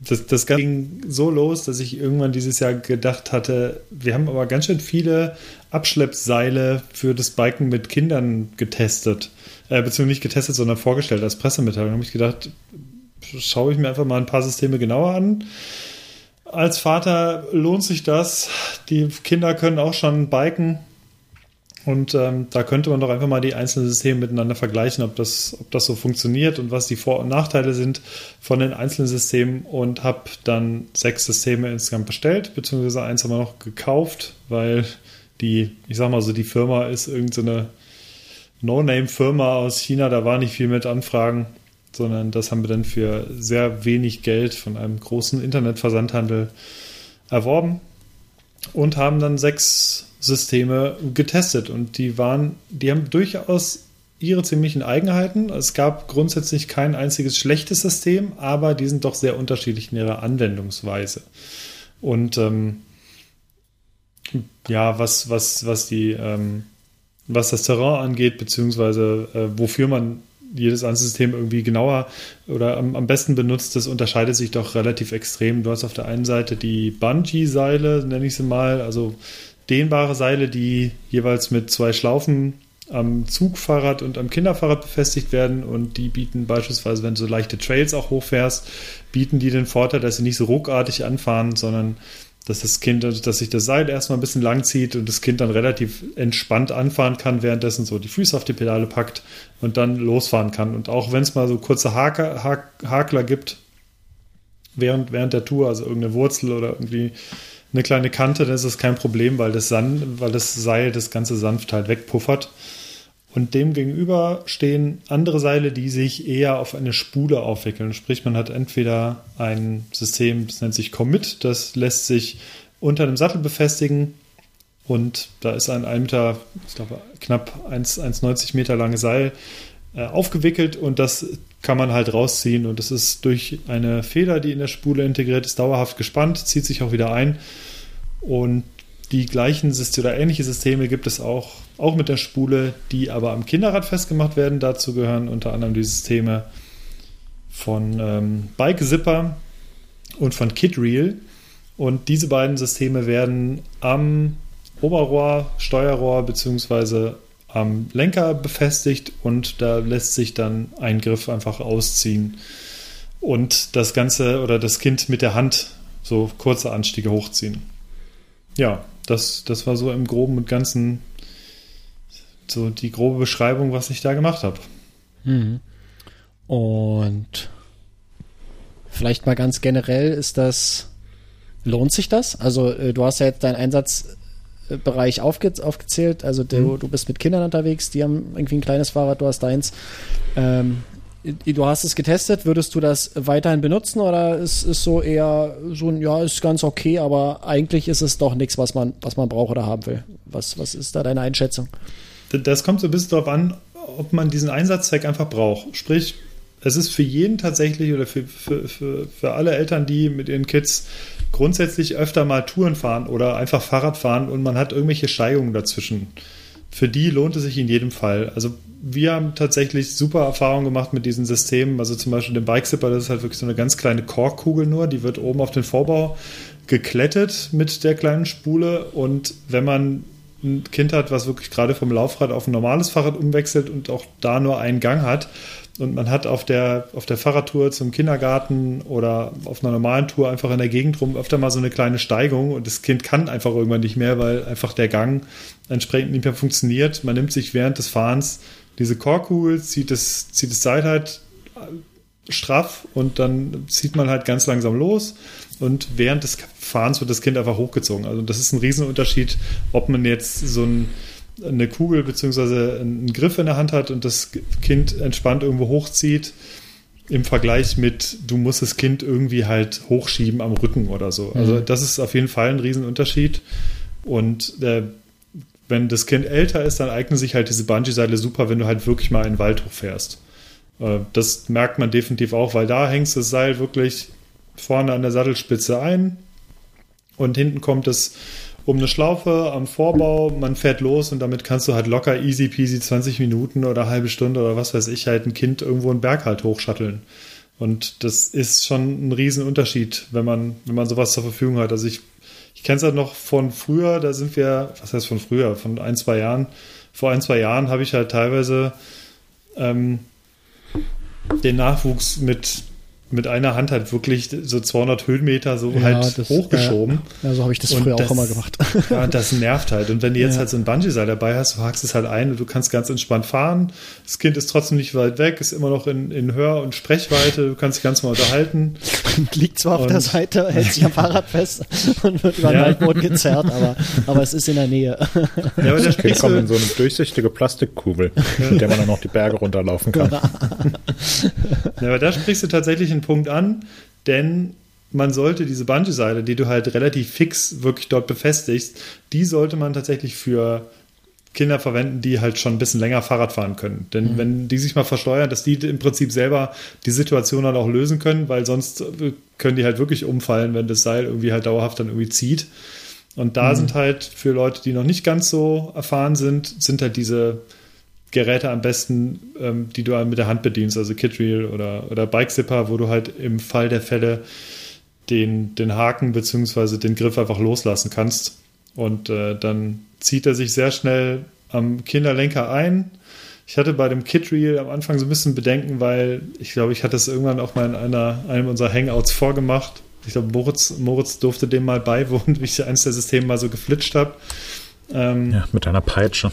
das, das ging so los, dass ich irgendwann dieses Jahr gedacht hatte, wir haben aber ganz schön viele Abschleppseile für das Biken mit Kindern getestet. Äh, beziehungsweise nicht getestet, sondern vorgestellt als Pressemitteilung. Da habe ich gedacht, schaue ich mir einfach mal ein paar Systeme genauer an. Als Vater lohnt sich das. Die Kinder können auch schon biken. Und ähm, da könnte man doch einfach mal die einzelnen Systeme miteinander vergleichen, ob das, ob das so funktioniert und was die Vor- und Nachteile sind von den einzelnen Systemen. Und habe dann sechs Systeme insgesamt bestellt, beziehungsweise eins haben wir noch gekauft, weil die, ich sag mal so, die Firma ist irgendeine so No-Name-Firma aus China, da war nicht viel mit Anfragen, sondern das haben wir dann für sehr wenig Geld von einem großen Internetversandhandel erworben und haben dann sechs Systeme getestet und die waren, die haben durchaus ihre ziemlichen Eigenheiten. Es gab grundsätzlich kein einziges schlechtes System, aber die sind doch sehr unterschiedlich in ihrer Anwendungsweise. Und ähm, ja, was, was, was die, ähm, was das Terrain angeht, beziehungsweise äh, wofür man jedes Ansystem irgendwie genauer oder am, am, besten benutzt, das unterscheidet sich doch relativ extrem. Du hast auf der einen Seite die Bungee-Seile, nenne ich sie mal, also dehnbare Seile, die jeweils mit zwei Schlaufen am Zugfahrrad und am Kinderfahrrad befestigt werden und die bieten beispielsweise, wenn du so leichte Trails auch hochfährst, bieten die den Vorteil, dass sie nicht so ruckartig anfahren, sondern dass das Kind, dass sich das Seil erstmal ein bisschen lang zieht und das Kind dann relativ entspannt anfahren kann, währenddessen so die Füße auf die Pedale packt und dann losfahren kann. Und auch wenn es mal so kurze Haker, Hakler gibt, während, während der Tour, also irgendeine Wurzel oder irgendwie eine kleine Kante, dann ist das kein Problem, weil das, Sand, weil das Seil das ganze sanft halt wegpuffert. Und dem gegenüber stehen andere Seile, die sich eher auf eine Spule aufwickeln. Sprich, man hat entweder ein System, das nennt sich Commit, das lässt sich unter einem Sattel befestigen und da ist ein 1 Meter, ich glaube knapp 1,90 Meter lange Seil äh, aufgewickelt und das kann man halt rausziehen und das ist durch eine Feder, die in der Spule integriert ist, dauerhaft gespannt, zieht sich auch wieder ein und die gleichen Systeme oder ähnliche Systeme gibt es auch, auch mit der Spule, die aber am Kinderrad festgemacht werden. Dazu gehören unter anderem die Systeme von ähm, Bike Zipper und von Kidreel. Und diese beiden Systeme werden am Oberrohr, Steuerrohr bzw am Lenker befestigt und da lässt sich dann ein Griff einfach ausziehen und das Ganze oder das Kind mit der Hand so kurze Anstiege hochziehen. Ja, das, das war so im Groben und Ganzen so die grobe Beschreibung, was ich da gemacht habe. Mhm. Und vielleicht mal ganz generell ist das, lohnt sich das? Also äh, du hast ja jetzt deinen Einsatz Bereich aufge aufgezählt. Also du, mhm. du bist mit Kindern unterwegs, die haben irgendwie ein kleines Fahrrad, du hast deins. Ähm, du hast es getestet, würdest du das weiterhin benutzen oder ist es so eher so ein, ja, ist ganz okay, aber eigentlich ist es doch nichts, was man, was man braucht oder haben will? Was, was ist da deine Einschätzung? Das kommt so ein bisschen darauf an, ob man diesen Einsatzzweck einfach braucht. Sprich, es ist für jeden tatsächlich oder für, für, für, für alle Eltern, die mit ihren Kids grundsätzlich öfter mal Touren fahren oder einfach Fahrrad fahren und man hat irgendwelche Steigungen dazwischen. Für die lohnt es sich in jedem Fall. Also wir haben tatsächlich super Erfahrungen gemacht mit diesen Systemen. Also zum Beispiel den Bike Zipper, das ist halt wirklich so eine ganz kleine Korkkugel nur, die wird oben auf den Vorbau geklettet mit der kleinen Spule und wenn man ein Kind hat, was wirklich gerade vom Laufrad auf ein normales Fahrrad umwechselt und auch da nur einen Gang hat, und man hat auf der, auf der Fahrradtour zum Kindergarten oder auf einer normalen Tour einfach in der Gegend rum öfter mal so eine kleine Steigung und das Kind kann einfach irgendwann nicht mehr, weil einfach der Gang entsprechend nicht mehr funktioniert. Man nimmt sich während des Fahrens diese Korkkugel, zieht das, zieht das Seil halt straff und dann zieht man halt ganz langsam los und während des Fahrens wird das Kind einfach hochgezogen. Also das ist ein Riesenunterschied, ob man jetzt so ein eine Kugel bzw. einen Griff in der Hand hat und das Kind entspannt irgendwo hochzieht, im Vergleich mit, du musst das Kind irgendwie halt hochschieben am Rücken oder so. Also mhm. das ist auf jeden Fall ein Riesenunterschied. Und äh, wenn das Kind älter ist, dann eignen sich halt diese Bungee-Seile super, wenn du halt wirklich mal in den Wald hochfährst. Äh, das merkt man definitiv auch, weil da hängst das Seil wirklich vorne an der Sattelspitze ein und hinten kommt es um eine Schlaufe am Vorbau, man fährt los und damit kannst du halt locker easy peasy 20 Minuten oder halbe Stunde oder was weiß ich halt ein Kind irgendwo einen Berg halt hochschatteln. Und das ist schon ein Riesenunterschied, wenn man, wenn man sowas zur Verfügung hat. Also ich, ich kenne es halt noch von früher, da sind wir, was heißt von früher, von ein, zwei Jahren. Vor ein, zwei Jahren habe ich halt teilweise ähm, den Nachwuchs mit mit einer Hand halt wirklich so 200 Höhenmeter so ja, halt das, hochgeschoben. Ja, so habe ich das früher das, auch immer gemacht. Ja, das nervt halt. Und wenn du jetzt ja. halt so ein Bungee-Seil dabei hast, du hakst es halt ein und du kannst ganz entspannt fahren. Das Kind ist trotzdem nicht weit weg, ist immer noch in, in Hör- und Sprechweite. Du kannst dich ganz mal unterhalten. Liegt zwar auf der Seite, hält sich am Fahrrad fest und wird über den Halbboden gezerrt, aber, aber es ist in der Nähe. Ja, aber der Kind kommt in so eine durchsichtige Plastikkugel, mit der man dann noch die Berge runterlaufen kann. Ja, aber da sprichst du tatsächlich einen Punkt an, denn man sollte diese Bungee-Seile, die du halt relativ fix wirklich dort befestigst, die sollte man tatsächlich für Kinder verwenden, die halt schon ein bisschen länger Fahrrad fahren können. Denn mhm. wenn die sich mal versteuern, dass die im Prinzip selber die Situation dann auch lösen können, weil sonst können die halt wirklich umfallen, wenn das Seil irgendwie halt dauerhaft dann irgendwie zieht. Und da mhm. sind halt für Leute, die noch nicht ganz so erfahren sind, sind halt diese Geräte am besten, ähm, die du mit der Hand bedienst, also Kitreel oder, oder Bike Zipper, wo du halt im Fall der Fälle den, den Haken bzw. den Griff einfach loslassen kannst. Und äh, dann zieht er sich sehr schnell am Kinderlenker ein. Ich hatte bei dem Kitreel am Anfang so ein bisschen Bedenken, weil ich glaube, ich hatte es irgendwann auch mal in einer, einem unserer Hangouts vorgemacht. Ich glaube, Moritz, Moritz durfte dem mal beiwohnen, wie ich eines der Systeme mal so geflitscht habe. Ähm, ja, mit einer Peitsche.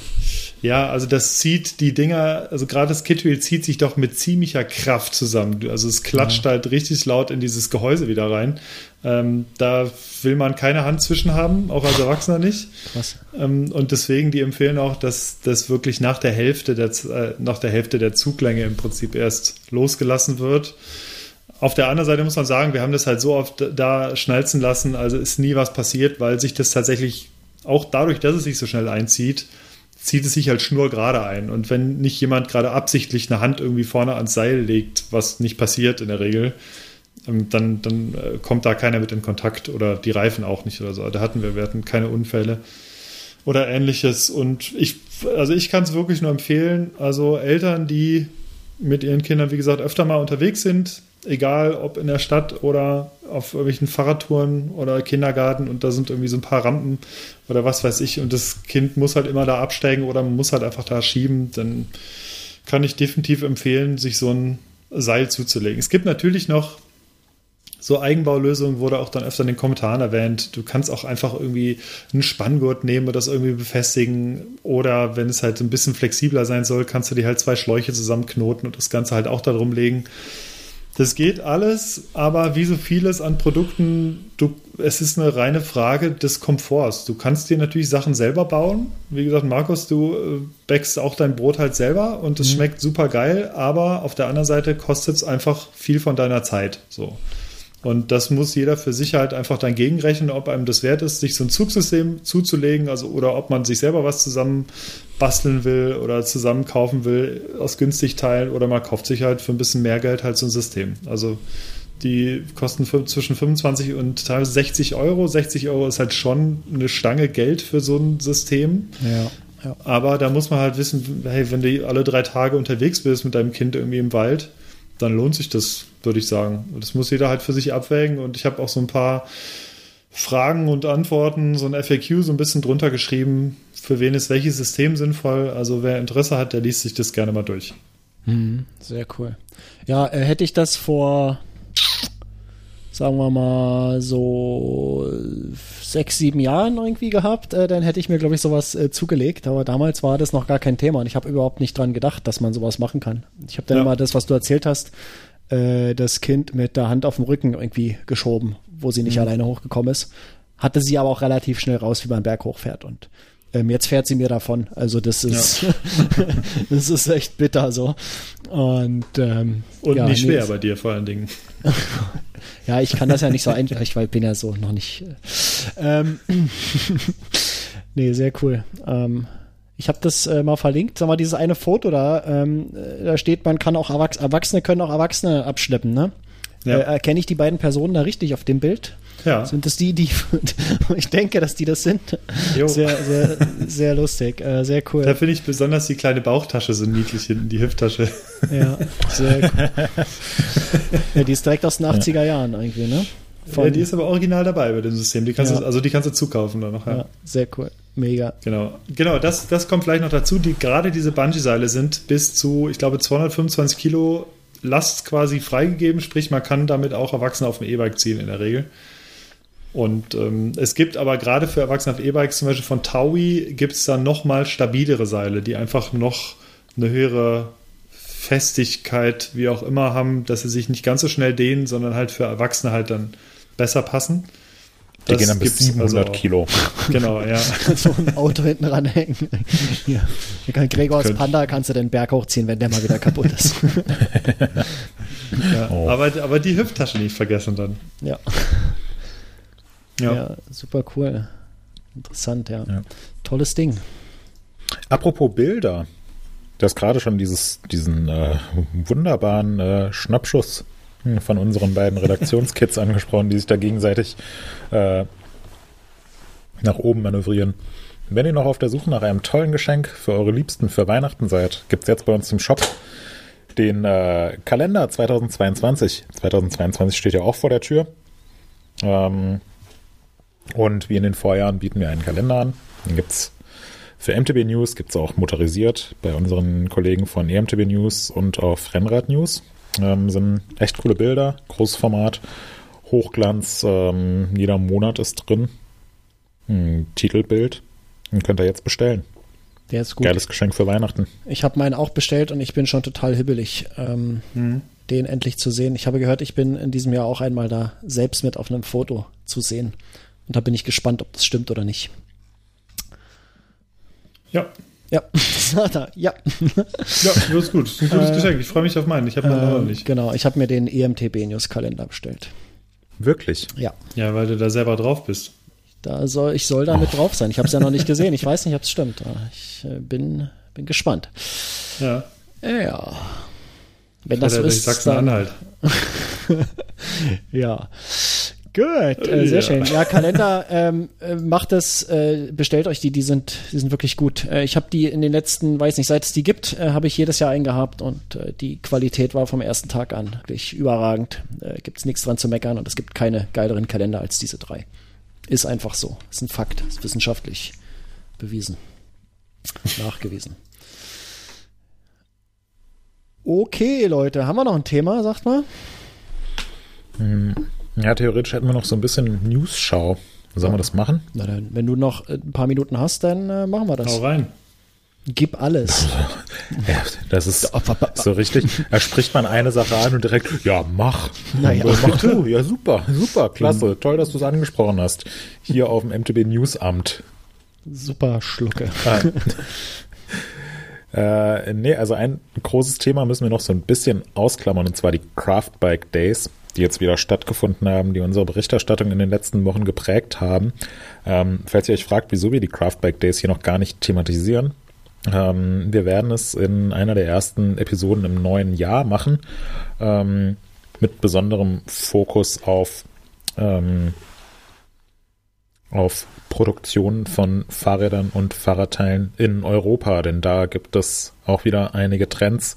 Ja, also das zieht die Dinger, also gerade das Kitwheel zieht sich doch mit ziemlicher Kraft zusammen. Also es klatscht ja. halt richtig laut in dieses Gehäuse wieder rein. Ähm, da will man keine Hand zwischen haben, auch als Erwachsener nicht. Krass. Ähm, und deswegen, die empfehlen auch, dass das wirklich nach der Hälfte der, äh, nach der Hälfte der Zuglänge im Prinzip erst losgelassen wird. Auf der anderen Seite muss man sagen, wir haben das halt so oft da schnalzen lassen, also ist nie was passiert, weil sich das tatsächlich auch dadurch, dass es sich so schnell einzieht, zieht es sich halt schnurgerade ein. Und wenn nicht jemand gerade absichtlich eine Hand irgendwie vorne ans Seil legt, was nicht passiert in der Regel, ähm, dann, dann äh, kommt da keiner mit in Kontakt oder die Reifen auch nicht oder so. Da hatten wir, wir hatten keine Unfälle oder ähnliches. Und ich, also ich kann es wirklich nur empfehlen. Also Eltern, die mit ihren Kindern, wie gesagt, öfter mal unterwegs sind, egal ob in der Stadt oder auf irgendwelchen Fahrradtouren oder Kindergarten und da sind irgendwie so ein paar Rampen oder was weiß ich und das Kind muss halt immer da absteigen oder man muss halt einfach da schieben, dann kann ich definitiv empfehlen, sich so ein Seil zuzulegen. Es gibt natürlich noch so Eigenbaulösungen, wurde auch dann öfter in den Kommentaren erwähnt. Du kannst auch einfach irgendwie einen Spanngurt nehmen und das irgendwie befestigen. Oder wenn es halt ein bisschen flexibler sein soll, kannst du dir halt zwei Schläuche zusammenknoten und das Ganze halt auch da drum legen. Das geht alles, aber wie so vieles an Produkten, du, es ist eine reine Frage des Komforts. Du kannst dir natürlich Sachen selber bauen. Wie gesagt, Markus, du äh, bäckst auch dein Brot halt selber und es mhm. schmeckt super geil, aber auf der anderen Seite kostet es einfach viel von deiner Zeit. So. Und das muss jeder für sich halt einfach dann gegenrechnen, ob einem das wert ist, sich so ein Zugsystem zuzulegen, also oder ob man sich selber was zusammen basteln will oder zusammen kaufen will aus günstig Teilen oder man kauft sich halt für ein bisschen mehr Geld halt so ein System. Also die kosten zwischen 25 und teilweise 60 Euro. 60 Euro ist halt schon eine Stange Geld für so ein System. Ja. Ja. Aber da muss man halt wissen, hey, wenn du alle drei Tage unterwegs bist mit deinem Kind irgendwie im Wald, dann lohnt sich das, würde ich sagen. Und das muss jeder halt für sich abwägen. Und ich habe auch so ein paar Fragen und Antworten, so ein FAQ so ein bisschen drunter geschrieben, für wen ist welches System sinnvoll. Also wer Interesse hat, der liest sich das gerne mal durch. Mhm, sehr cool. Ja, äh, hätte ich das vor sagen wir mal, so sechs, sieben Jahren irgendwie gehabt, äh, dann hätte ich mir, glaube ich, sowas äh, zugelegt. Aber damals war das noch gar kein Thema und ich habe überhaupt nicht dran gedacht, dass man sowas machen kann. Ich habe dann ja. immer das, was du erzählt hast, äh, das Kind mit der Hand auf dem Rücken irgendwie geschoben, wo sie nicht mhm. alleine hochgekommen ist. Hatte sie aber auch relativ schnell raus, wie man Berg hochfährt und ähm, jetzt fährt sie mir davon. Also das ist, ja. das ist echt bitter so. Und, ähm, und ja, nicht schwer nee, bei dir vor allen Dingen. Ja, ich kann das ja nicht so ein, ich bin ja so noch nicht. Äh, ähm, nee, sehr cool. Ähm, ich habe das äh, mal verlinkt. Sag mal, dieses eine Foto da, ähm, äh, da steht, man kann auch Erwachs Erwachsene können auch Erwachsene abschleppen, ne? Ja. Äh, erkenne ich die beiden Personen da richtig auf dem Bild? Ja. Sind das die, die ich denke, dass die das sind? Jo. Sehr, sehr, sehr lustig, äh, sehr cool. Da finde ich besonders die kleine Bauchtasche so niedlich hinten, die Hüfttasche. Ja, sehr cool. ja, die ist direkt aus den 80er Jahren irgendwie, ne? Von, ja, die ist aber original dabei bei dem System. Die kannst ja. du, also die kannst du zukaufen dann noch. Ja. ja, sehr cool. Mega. Genau, genau das, das kommt vielleicht noch dazu. Die, gerade diese Bungee-Seile sind bis zu, ich glaube, 225 Kilo Last quasi freigegeben, sprich, man kann damit auch Erwachsene auf dem E-Bike ziehen in der Regel. Und ähm, es gibt aber gerade für Erwachsene auf E-Bikes, zum Beispiel von Taui, gibt es dann nochmal stabilere Seile, die einfach noch eine höhere Festigkeit, wie auch immer, haben, dass sie sich nicht ganz so schnell dehnen, sondern halt für Erwachsene halt dann besser passen. Die das gehen dann bis 700 also Kilo. Genau, ja. so ein Auto hinten ranhängen. Hier. Kann Gregors Könnt. Panda kannst du den Berg hochziehen, wenn der mal wieder kaputt ist. ja, oh. aber, aber die Hüfttasche nicht vergessen dann. Ja. Ja. ja, super cool. Interessant, ja. ja. Tolles Ding. Apropos Bilder. Du hast gerade schon dieses, diesen äh, wunderbaren äh, Schnappschuss von unseren beiden Redaktionskids angesprochen, die sich da gegenseitig äh, nach oben manövrieren. Wenn ihr noch auf der Suche nach einem tollen Geschenk für eure Liebsten für Weihnachten seid, gibt es jetzt bei uns im Shop den äh, Kalender 2022. 2022 steht ja auch vor der Tür. Ähm, und wie in den Vorjahren bieten wir einen Kalender an. Den gibt es für MTB News, gibt es auch motorisiert bei unseren Kollegen von EMTB News und auf Rennrad News. Ähm, sind echt coole Bilder, Großformat, Hochglanz, ähm, jeder Monat ist drin. Ein Titelbild. Den könnt ihr jetzt bestellen. Der ist gut. Geiles Geschenk für Weihnachten. Ich habe meinen auch bestellt und ich bin schon total hibbelig, ähm, mhm. den endlich zu sehen. Ich habe gehört, ich bin in diesem Jahr auch einmal da selbst mit auf einem Foto zu sehen. Und da bin ich gespannt, ob das stimmt oder nicht. Ja. Ja, ja. Ja, das ist gut. Das ist ein gutes äh, Geschenk. Ich freue mich auf meinen. Ich habe meinen äh, noch nicht. Genau, ich habe mir den EMTB News Kalender bestellt. Wirklich? Ja. Ja, weil du da selber drauf bist. Da soll, ich soll da mit oh. drauf sein. Ich habe es ja noch nicht gesehen. Ich weiß nicht, ob es stimmt. Ich äh, bin, bin gespannt. Ja. Ja. Wenn das, das ist. Sachsen-Anhalt. ja. Gut, äh, sehr ja. schön. Ja, Kalender ähm, äh, macht das, äh, bestellt euch die, die sind, die sind wirklich gut. Äh, ich habe die in den letzten, weiß nicht, seit es die gibt, äh, habe ich jedes Jahr eingehabt und äh, die Qualität war vom ersten Tag an wirklich überragend. Äh, gibt es nichts dran zu meckern und es gibt keine geileren Kalender als diese drei. Ist einfach so. Ist ein Fakt. Ist wissenschaftlich bewiesen. Nachgewiesen. Okay, Leute, haben wir noch ein Thema, sagt mal? Hm. Ja, theoretisch hätten wir noch so ein bisschen News-Schau. Sollen wir das machen? Na dann, wenn du noch ein paar Minuten hast, dann äh, machen wir das. Hau rein. Gib alles. Ja, das ist so richtig. Da spricht man eine Sache an und direkt, ja, mach. Naja. Mach du. Ja, super, super, klasse. Mhm. Toll, dass du es angesprochen hast. Hier auf dem MTB Newsamt. Super Schlucke. Ah. äh, nee, also ein großes Thema müssen wir noch so ein bisschen ausklammern, und zwar die Craft Bike Days die jetzt wieder stattgefunden haben, die unsere Berichterstattung in den letzten Wochen geprägt haben. Ähm, falls ihr euch fragt, wieso wir die Craftbike Days hier noch gar nicht thematisieren, ähm, wir werden es in einer der ersten Episoden im neuen Jahr machen, ähm, mit besonderem Fokus auf, ähm, auf Produktion von Fahrrädern und Fahrradteilen in Europa, denn da gibt es auch wieder einige Trends,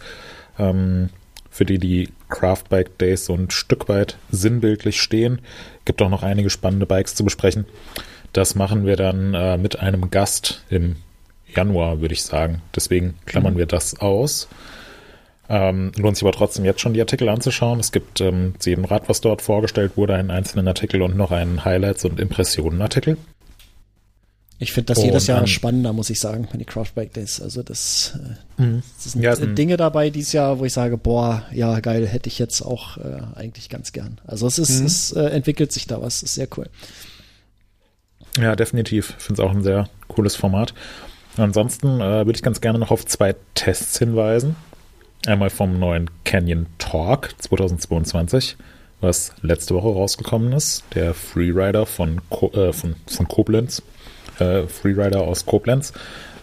ähm, für die die Craftbike Days so ein Stück weit sinnbildlich stehen. Gibt auch noch einige spannende Bikes zu besprechen. Das machen wir dann äh, mit einem Gast im Januar, würde ich sagen. Deswegen klammern mhm. wir das aus. Ähm, lohnt sich aber trotzdem jetzt schon die Artikel anzuschauen. Es gibt ähm, zu jedem Rad, was dort vorgestellt wurde, einen einzelnen Artikel und noch einen Highlights- und Impressionen-Artikel. Ich finde das und, jedes Jahr ähm, spannender, muss ich sagen, wenn die Craftbike Days. Also das, äh, mhm. das sind ja, Dinge dabei dieses Jahr, wo ich sage, boah, ja geil, hätte ich jetzt auch äh, eigentlich ganz gern. Also es ist, mhm. es äh, entwickelt sich da was, ist sehr cool. Ja, definitiv. Ich finde es auch ein sehr cooles Format. Ansonsten äh, würde ich ganz gerne noch auf zwei Tests hinweisen. Einmal vom neuen Canyon Talk 2022, was letzte Woche rausgekommen ist. Der Freerider von, Ko äh, von, von Koblenz. Äh, Freerider aus Koblenz.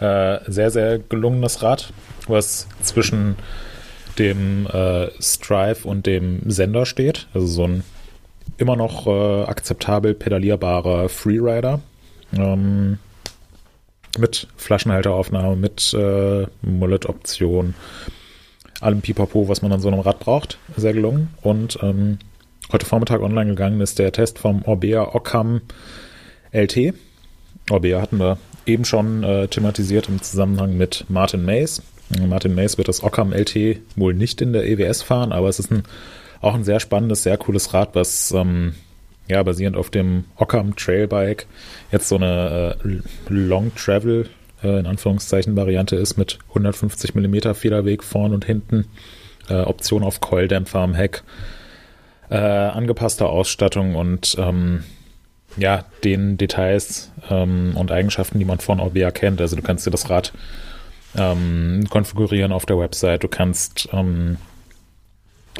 Äh, sehr, sehr gelungenes Rad, was zwischen dem äh, Strive und dem Sender steht. Also so ein immer noch äh, akzeptabel pedalierbarer Freerider. Ähm, mit Flaschenhalteraufnahme, mit äh, Mullet-Option, allem Pipapo, was man an so einem Rad braucht. Sehr gelungen. Und ähm, heute Vormittag online gegangen ist der Test vom Orbea Occam LT. Orbea hatten wir eben schon äh, thematisiert im Zusammenhang mit Martin Mays. Martin Mays wird das Occam LT wohl nicht in der EWS fahren, aber es ist ein, auch ein sehr spannendes, sehr cooles Rad, was ähm, ja, basierend auf dem Occam Trailbike jetzt so eine äh, Long Travel äh, in Anführungszeichen Variante ist mit 150 mm Federweg vorn und hinten, äh, Option auf Keuldämpfer am Heck, äh, angepasste Ausstattung und ähm, ja, den Details ähm, und Eigenschaften, die man von Orbea kennt. Also du kannst dir das Rad ähm, konfigurieren auf der Website, du kannst ähm,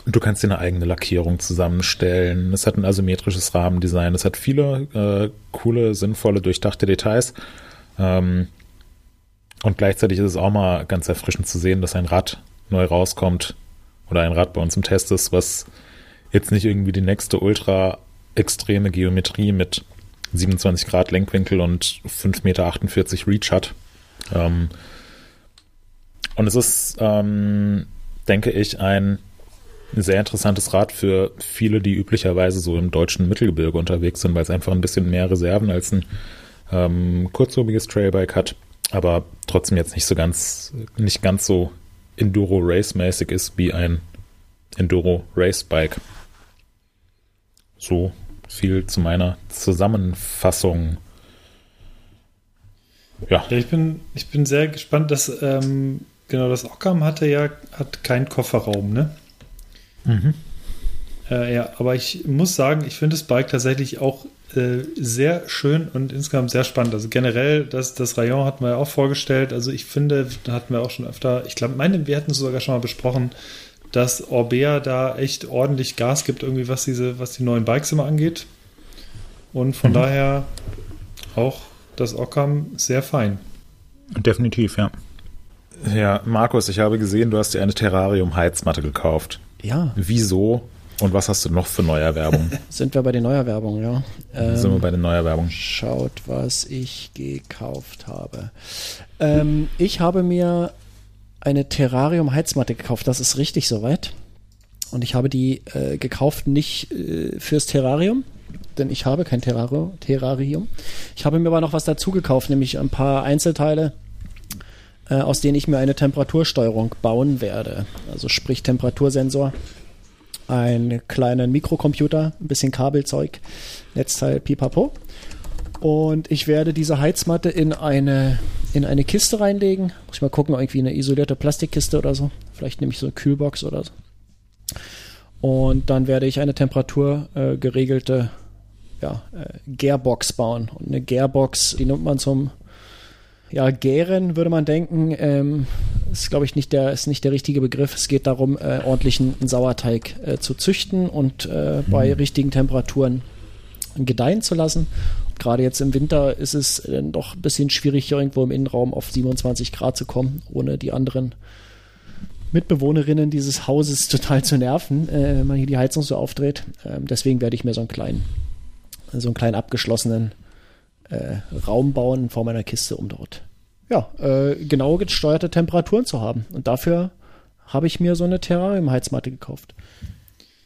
Du kannst dir eine eigene Lackierung zusammenstellen. Es hat ein asymmetrisches Rahmendesign. Es hat viele äh, coole, sinnvolle, durchdachte Details. Ähm, und gleichzeitig ist es auch mal ganz erfrischend zu sehen, dass ein Rad neu rauskommt oder ein Rad bei uns im Test ist, was jetzt nicht irgendwie die nächste ultra extreme Geometrie mit 27 Grad Lenkwinkel und 5,48 Meter Reach hat. Ähm, und es ist, ähm, denke ich, ein sehr interessantes Rad für viele, die üblicherweise so im deutschen Mittelgebirge unterwegs sind, weil es einfach ein bisschen mehr Reserven als ein ähm, kurzlobiges Trailbike hat, aber trotzdem jetzt nicht so ganz, nicht ganz so Enduro-Race-mäßig ist wie ein Enduro-Race-Bike. So viel zu meiner Zusammenfassung. Ja. ja ich, bin, ich bin sehr gespannt, dass ähm, genau das Occam hatte ja hat keinen Kofferraum, ne? Mhm. Äh, ja, aber ich muss sagen, ich finde das Bike tatsächlich auch äh, sehr schön und insgesamt sehr spannend. Also generell, das, das Rayon hatten wir ja auch vorgestellt. Also ich finde, da hatten wir auch schon öfter, ich glaube, meine, wir hatten es sogar schon mal besprochen, dass Orbea da echt ordentlich Gas gibt, irgendwie, was diese, was die neuen Bikes immer angeht. Und von mhm. daher auch das Occam sehr fein. Definitiv, ja. Ja, Markus, ich habe gesehen, du hast dir eine Terrarium-Heizmatte gekauft. Ja. Wieso und was hast du noch für Neuerwerbung? Sind wir bei den Neuerwerbungen, ja. Ähm, Sind wir bei den Neuerwerbungen. Schaut, was ich gekauft habe. Ähm, ich habe mir eine Terrarium-Heizmatte gekauft. Das ist richtig soweit. Und ich habe die äh, gekauft nicht äh, fürs Terrarium, denn ich habe kein Terrarium. Ich habe mir aber noch was dazu gekauft, nämlich ein paar Einzelteile äh, aus denen ich mir eine Temperatursteuerung bauen werde. Also sprich Temperatursensor, einen kleinen Mikrocomputer, ein bisschen Kabelzeug, Netzteil pipapo. Und ich werde diese Heizmatte in eine, in eine Kiste reinlegen. Muss ich mal gucken, irgendwie eine isolierte Plastikkiste oder so. Vielleicht nehme ich so eine Kühlbox oder so. Und dann werde ich eine temperaturgeregelte äh, ja, äh, Gearbox bauen. Und eine Gearbox, die nimmt man zum ja, gären würde man denken. Ähm, ist, glaube ich, nicht der, ist nicht der richtige Begriff. Es geht darum, äh, ordentlichen Sauerteig äh, zu züchten und äh, bei richtigen Temperaturen gedeihen zu lassen. Gerade jetzt im Winter ist es äh, doch ein bisschen schwierig, hier irgendwo im Innenraum auf 27 Grad zu kommen, ohne die anderen Mitbewohnerinnen dieses Hauses total zu nerven, äh, wenn man hier die Heizung so aufdreht. Ähm, deswegen werde ich mir so einen kleinen, so einen kleinen abgeschlossenen äh, Raum bauen in Form einer Kiste, um dort ja, äh, genau gesteuerte Temperaturen zu haben. Und dafür habe ich mir so eine Terrarium-Heizmatte gekauft.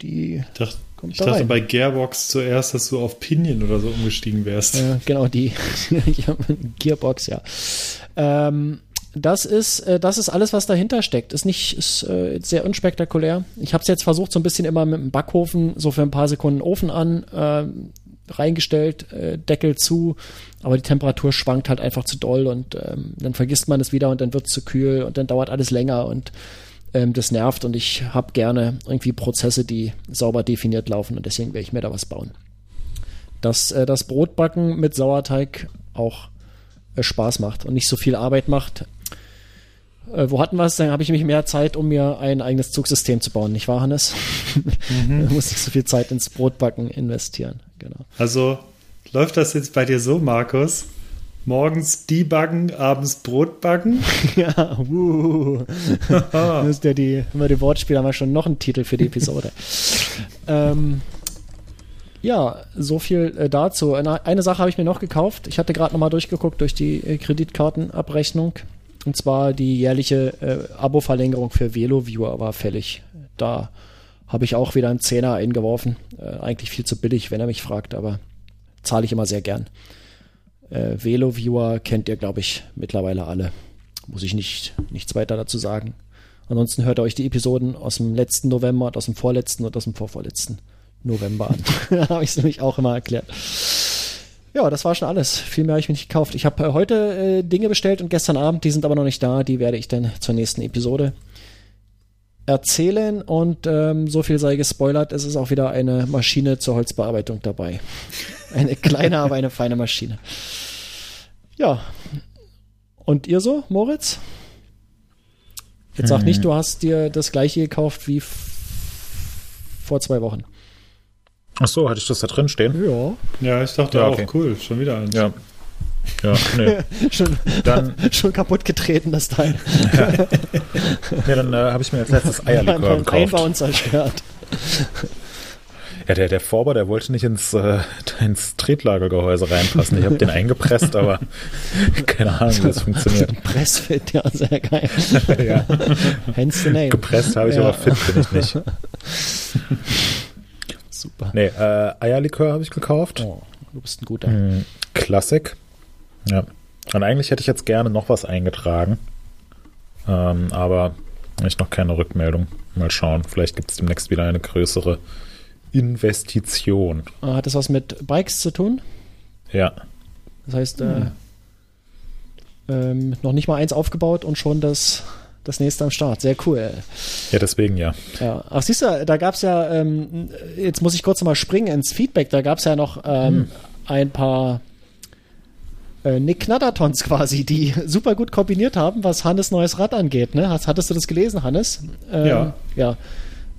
Die Ich dachte, kommt ich da dachte rein. bei Gearbox zuerst, dass du auf Pinion oder so umgestiegen wärst. Äh, genau, die Gearbox, ja. Ähm, das ist, äh, das ist alles, was dahinter steckt. Ist nicht, ist äh, sehr unspektakulär. Ich habe es jetzt versucht, so ein bisschen immer mit dem Backofen, so für ein paar Sekunden Ofen an, äh, reingestellt, Deckel zu, aber die Temperatur schwankt halt einfach zu doll und ähm, dann vergisst man es wieder und dann wird es zu kühl und dann dauert alles länger und ähm, das nervt und ich habe gerne irgendwie Prozesse, die sauber definiert laufen und deswegen werde ich mir da was bauen. Dass äh, das Brotbacken mit Sauerteig auch äh, Spaß macht und nicht so viel Arbeit macht. Äh, wo hatten wir es? Dann habe ich nämlich mehr Zeit, um mir ein eigenes Zugsystem zu bauen, nicht wahr, Hannes? da muss ich so viel Zeit ins Brotbacken investieren. Genau. Also läuft das jetzt bei dir so, Markus? Morgens debuggen, abends Brot backen? ja, uh. das ist ja die, immer die Wortspiele haben wir schon noch einen Titel für die Episode. ähm, ja, so viel äh, dazu. Eine, eine Sache habe ich mir noch gekauft. Ich hatte gerade nochmal durchgeguckt durch die äh, Kreditkartenabrechnung. Und zwar die jährliche äh, Abo-Verlängerung für VeloViewer war fällig. Da habe ich auch wieder einen Zehner eingeworfen. Äh, eigentlich viel zu billig, wenn er mich fragt, aber zahle ich immer sehr gern. Äh, VeloViewer kennt ihr, glaube ich, mittlerweile alle. Muss ich nicht, nichts weiter dazu sagen. Ansonsten hört ihr euch die Episoden aus dem letzten November, und aus dem vorletzten und aus dem vorvorletzten November an. da habe ich es nämlich auch immer erklärt. Ja, das war schon alles. Viel mehr habe ich mir nicht gekauft. Ich habe äh, heute äh, Dinge bestellt und gestern Abend, die sind aber noch nicht da. Die werde ich dann zur nächsten Episode erzählen. Und ähm, so viel sei gespoilert, es ist auch wieder eine Maschine zur Holzbearbeitung dabei. Eine kleine, aber eine feine Maschine. Ja. Und ihr so, Moritz? Jetzt sag nicht, du hast dir das gleiche gekauft wie vor zwei Wochen. Ach so, hatte ich das da drin stehen? Ja. Ja, ich dachte Ja, auch, okay. cool, schon wieder eins. Ja. Ja, nee. schon, Dann- schon kaputt getreten, das Teil. ja dann äh, habe ich mir als letztes Eierlikör Beim gekauft. Einbauen zerstört. Ja, der, der Vorbau, der wollte nicht ins, äh, ins Tretlagergehäuse reinpassen. Ich habe den eingepresst, aber keine Ahnung, wie das funktioniert. Pressfit, ja, sehr geil. ja. Hence the name. Gepresst habe ich, Ja. aber fit bin ich nicht. Super. Nee, äh, Eierlikör habe ich gekauft. Oh, du bist ein guter. Mm, Klassik. Ja. Und eigentlich hätte ich jetzt gerne noch was eingetragen. Ähm, aber ich noch keine Rückmeldung. Mal schauen. Vielleicht gibt es demnächst wieder eine größere Investition. Ah, Hat das was mit Bikes zu tun? Ja. Das heißt, Hm. äh, ähm, noch nicht mal eins aufgebaut und schon das, das nächste am Start. Sehr cool. Ja, deswegen ja. Ja. Ach, siehst du, da gab es ja, ähm, jetzt muss ich kurz mal springen ins Feedback, da gab es ja noch ähm, Hm. ein paar äh, Nick Knattertons quasi, die super gut kombiniert haben, was Hannes neues Rad angeht. Ne? Hast, hattest du das gelesen, Hannes? Ähm, Ja. Ja.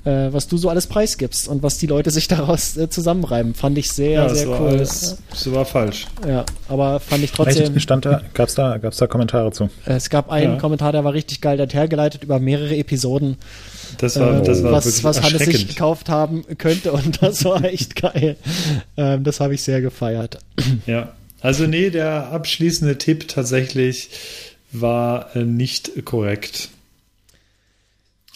Äh, was du so alles preisgibst und was die Leute sich daraus äh, zusammenreiben, fand ich sehr, Ja, das sehr war cool. alles, das war falsch. Ja, aber fand ich trotzdem. Stand da, gab's da, gab's da Kommentare zu? Es gab einen Ja. Kommentar, der war richtig geil, der hat hergeleitet über mehrere Episoden, Das war, äh, das war was, was Hannes sich gekauft haben könnte und das war echt geil. Ähm, das habe ich sehr gefeiert. Ja, also nee, der abschließende Tipp tatsächlich war äh, nicht korrekt.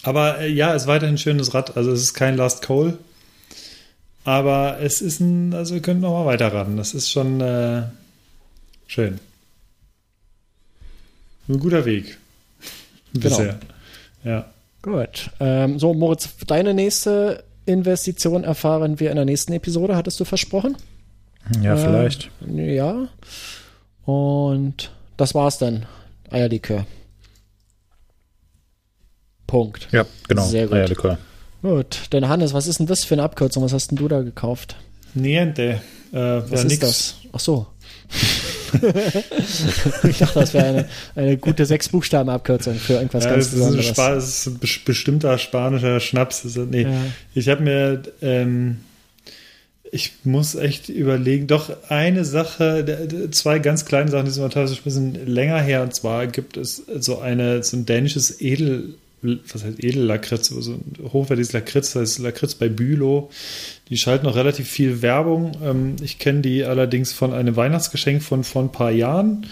Aber äh, ja, es ist weiterhin ein schönes Rad. Also es ist kein Last Call. Aber es ist ein, also wir können noch mal weiterraten. Das ist schon äh, schön. Ein guter Weg. Genau. Bisher. Ja. Gut. Ähm, so, Moritz, deine nächste Investition erfahren wir in der nächsten Episode, hattest du versprochen? Ja, Äh, vielleicht. Ja. Und das war's dann. Eierlikör. Punkt. Ja, genau. Sehr gut. Eierlikör. Gut. Denn Hannes, was ist denn das für eine Abkürzung? Was hast denn du da gekauft? Niente. Äh, Was ja, ist nix. das? Ach so. ich dachte, das wäre eine, eine gute Sechs-Buchstaben-Abkürzung für irgendwas ja, ganz das ist, ein Besonderes. Spa das ist ein bes- bestimmter spanischer Schnaps. Ist- Nee, Ja. ich habe mir, ähm, ich muss echt überlegen, doch eine Sache, zwei ganz kleine Sachen, die sind teilweise ein bisschen länger her. Und zwar gibt es so eine, so ein dänisches Edel, was heißt Edellakritz, so ein hochwertiges Lakritz, das heißt Lakritz bei Bülow. Die schalten noch relativ viel Werbung. Ähm, ich kenne die allerdings von einem Weihnachtsgeschenk von vor ein paar Jahren.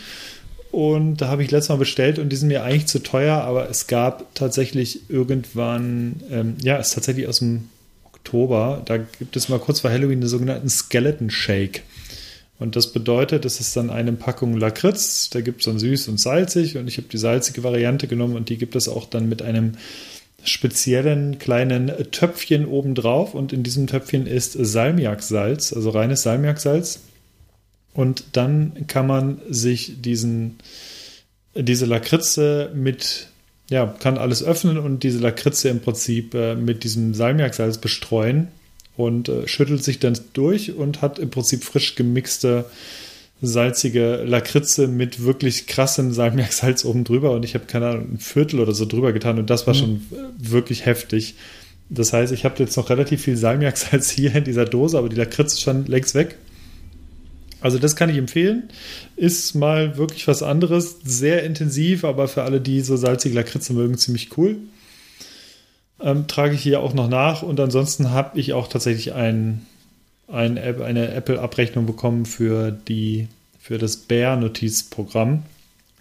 Und da habe ich letztes Mal bestellt und die sind mir eigentlich zu teuer, aber es gab tatsächlich irgendwann, ähm, ja, ist tatsächlich aus dem Oktober, da gibt es mal kurz vor Halloween den sogenannten Skeleton Shake. Und das bedeutet, es ist dann eine Packung Lakritz, da gibt es dann süß und salzig und ich habe die salzige Variante genommen und die gibt es auch dann mit einem speziellen kleinen Töpfchen obendrauf und in diesem Töpfchen ist Salmiaksalz, also reines Salmiaksalz. Und dann kann man sich diesen, diese Lakritze mit, ja, kann alles öffnen und diese Lakritze im Prinzip äh, mit diesem Salmiaksalz bestreuen und äh, schüttelt sich dann durch und hat im Prinzip frisch gemixte salzige Lakritze mit wirklich krassem Salmiaksalz oben drüber und ich habe keine Ahnung, ein Viertel oder so drüber getan und das war schon äh, wirklich heftig. Das heißt, ich habe jetzt noch relativ viel Salmiaksalz hier in dieser Dose, aber die Lakritze ist schon längst weg. Also das kann ich empfehlen. Ist mal wirklich was anderes. Sehr intensiv, aber für alle, die so salzige Lakritze mögen, ziemlich cool. Ähm, trage ich hier auch noch nach. Und ansonsten habe ich auch tatsächlich ein, ein App, eine Apple-Abrechnung bekommen für, die, für das Bear-Notizprogramm,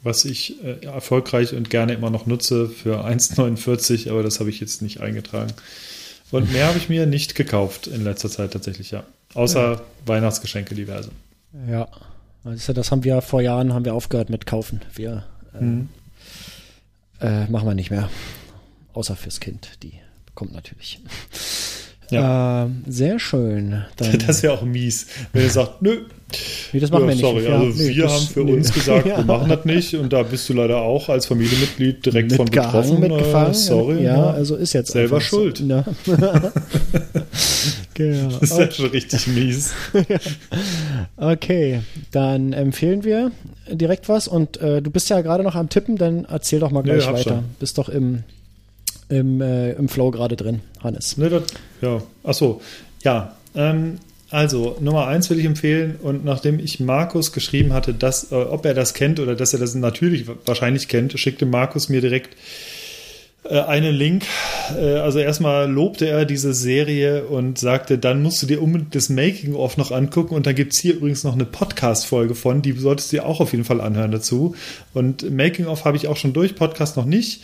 was ich äh, erfolgreich und gerne immer noch nutze für 1,49, aber das habe ich jetzt nicht eingetragen. Und mehr habe ich mir nicht gekauft in letzter Zeit tatsächlich, ja. Außer Weihnachtsgeschenke diverse. Ja. Also das haben wir vor Jahren haben wir aufgehört mit kaufen. Wir äh, Mhm. äh, machen wir nicht mehr. Außer fürs Kind. Die bekommt natürlich. Ja. Ähm, sehr schön. Dann, Das wäre auch mies, wenn ihr sagt, nö, nee, das machen ja, wir nicht. sorry, Ja, also nee, wir das- haben für nee. uns gesagt, Ja. wir machen das nicht und da bist du leider auch als Familienmitglied direkt von Mitgehangen, betroffen. mitgefahren. Äh, sorry, ja, ne? also ist jetzt Selber einfach so. genau. das ist ja schon richtig mies. Okay, dann empfehlen wir direkt was und äh, du bist ja gerade noch am Tippen, dann erzähl doch mal Nee, gleich hab weiter. schon. Bist doch im, im, äh, im Flow gerade drin, Hannes. Ne, das, ja, achso, ja. Ähm, also, Nummer eins will ich empfehlen und nachdem ich Markus geschrieben hatte, dass, äh, ob er das kennt oder dass er das natürlich wahrscheinlich kennt, schickte Markus mir direkt einen Link. Äh, also erstmal lobte er diese Serie und sagte, dann musst du dir unbedingt das Making-of noch angucken und da gibt es hier übrigens noch eine Podcast-Folge von, die solltest du dir auch auf jeden Fall anhören dazu. Und Making-of habe ich auch schon durch, Podcast noch nicht.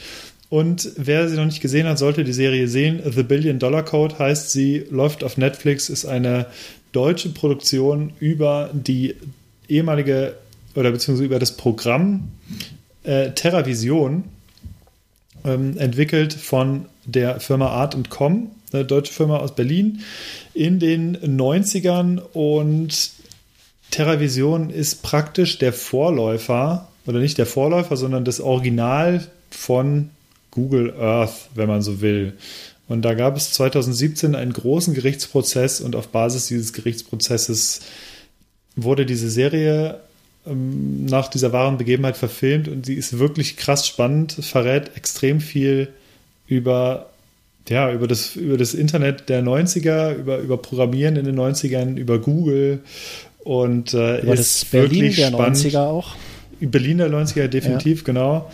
Und wer sie noch nicht gesehen hat, sollte die Serie sehen. The Billion Dollar Code heißt sie, läuft auf Netflix, ist eine deutsche Produktion über die ehemalige oder beziehungsweise über das Programm äh, TerraVision, ähm, entwickelt von der Firma Art Com, eine deutsche Firma aus Berlin, in den 90ern und TerraVision ist praktisch der Vorläufer, oder nicht der Vorläufer, sondern das Original von Google Earth, wenn man so will. Und da gab es 2017 einen großen Gerichtsprozess und auf Basis dieses Gerichtsprozesses wurde diese Serie ähm, nach dieser wahren Begebenheit verfilmt und sie ist wirklich krass spannend, verrät extrem viel über, ja, über, das, über das Internet der 90er, über, über Programmieren in den 90ern, über Google und äh, Über ist das Berlin wirklich der spannend. 90er auch. Berlin der 90er, definitiv, genau.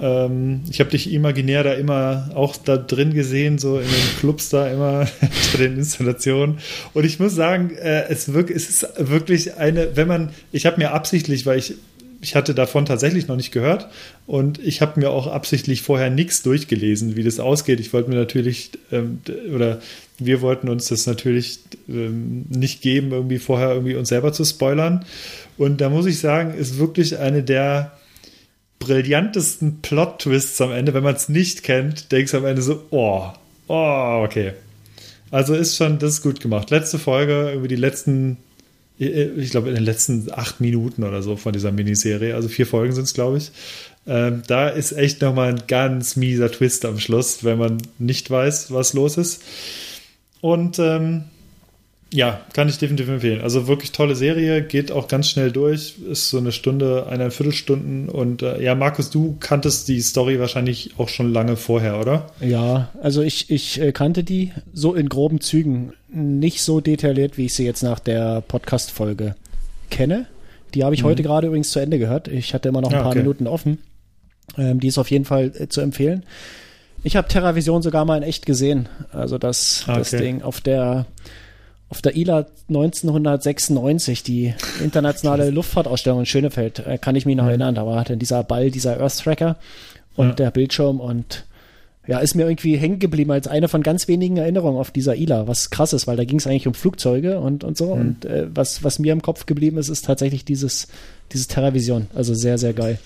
Ähm, ich habe dich imaginär da immer auch da drin gesehen, so in den Clubs da immer bei den Installationen. Und ich muss sagen, äh, es, wirk es ist wirklich eine, wenn man, ich habe mir absichtlich, weil ich ich hatte davon tatsächlich noch nicht gehört und ich habe mir auch absichtlich vorher nichts durchgelesen, wie das ausgeht. Ich wollte mir natürlich, ähm, oder wir wollten uns das natürlich ähm, nicht geben, irgendwie vorher irgendwie uns selber zu spoilern. Und da muss ich sagen, ist wirklich eine der brillantesten Plot-Twists am Ende. Wenn man es nicht kennt, denkst du am Ende so, oh, oh, okay. Also ist schon, das ist gut gemacht. Letzte Folge, irgendwie die letzten ich glaube, in den letzten acht Minuten oder so von dieser Miniserie, also vier Folgen sind es, glaube ich. Ähm, da ist echt nochmal ein ganz mieser Twist am Schluss, wenn man nicht weiß, was los ist. Und ähm, Ja, kann ich definitiv empfehlen. Also wirklich tolle Serie, geht auch ganz schnell durch, ist so eine Stunde, eineinhalb Viertelstunden. Und äh, ja, Markus, du kanntest die Story wahrscheinlich auch schon lange vorher, oder? Ja, also ich, ich äh, kannte die so in groben Zügen, nicht so detailliert, wie ich sie jetzt nach der Podcast-Folge kenne. Die habe ich mhm. heute gerade übrigens zu Ende gehört. Ich hatte immer noch ein ja, ah, paar okay. Minuten offen. Ähm, die ist auf jeden Fall äh, zu empfehlen. Ich habe TerraVision sogar mal in echt gesehen. Also das, ah, okay. das Ding auf der auf der ILA 1996, die internationale Luftfahrtausstellung in Schönefeld, äh, kann ich mich noch erinnern. Da war dann dieser Ball, dieser Earth Tracker und ja. der Bildschirm und ja, ist mir irgendwie hängen geblieben als eine von ganz wenigen Erinnerungen auf dieser ILA, was krass ist, weil da ging es eigentlich um Flugzeuge und, und so. Mhm. Und äh, was, was mir im Kopf geblieben ist, ist tatsächlich dieses, dieses Terravision. Also sehr, sehr geil.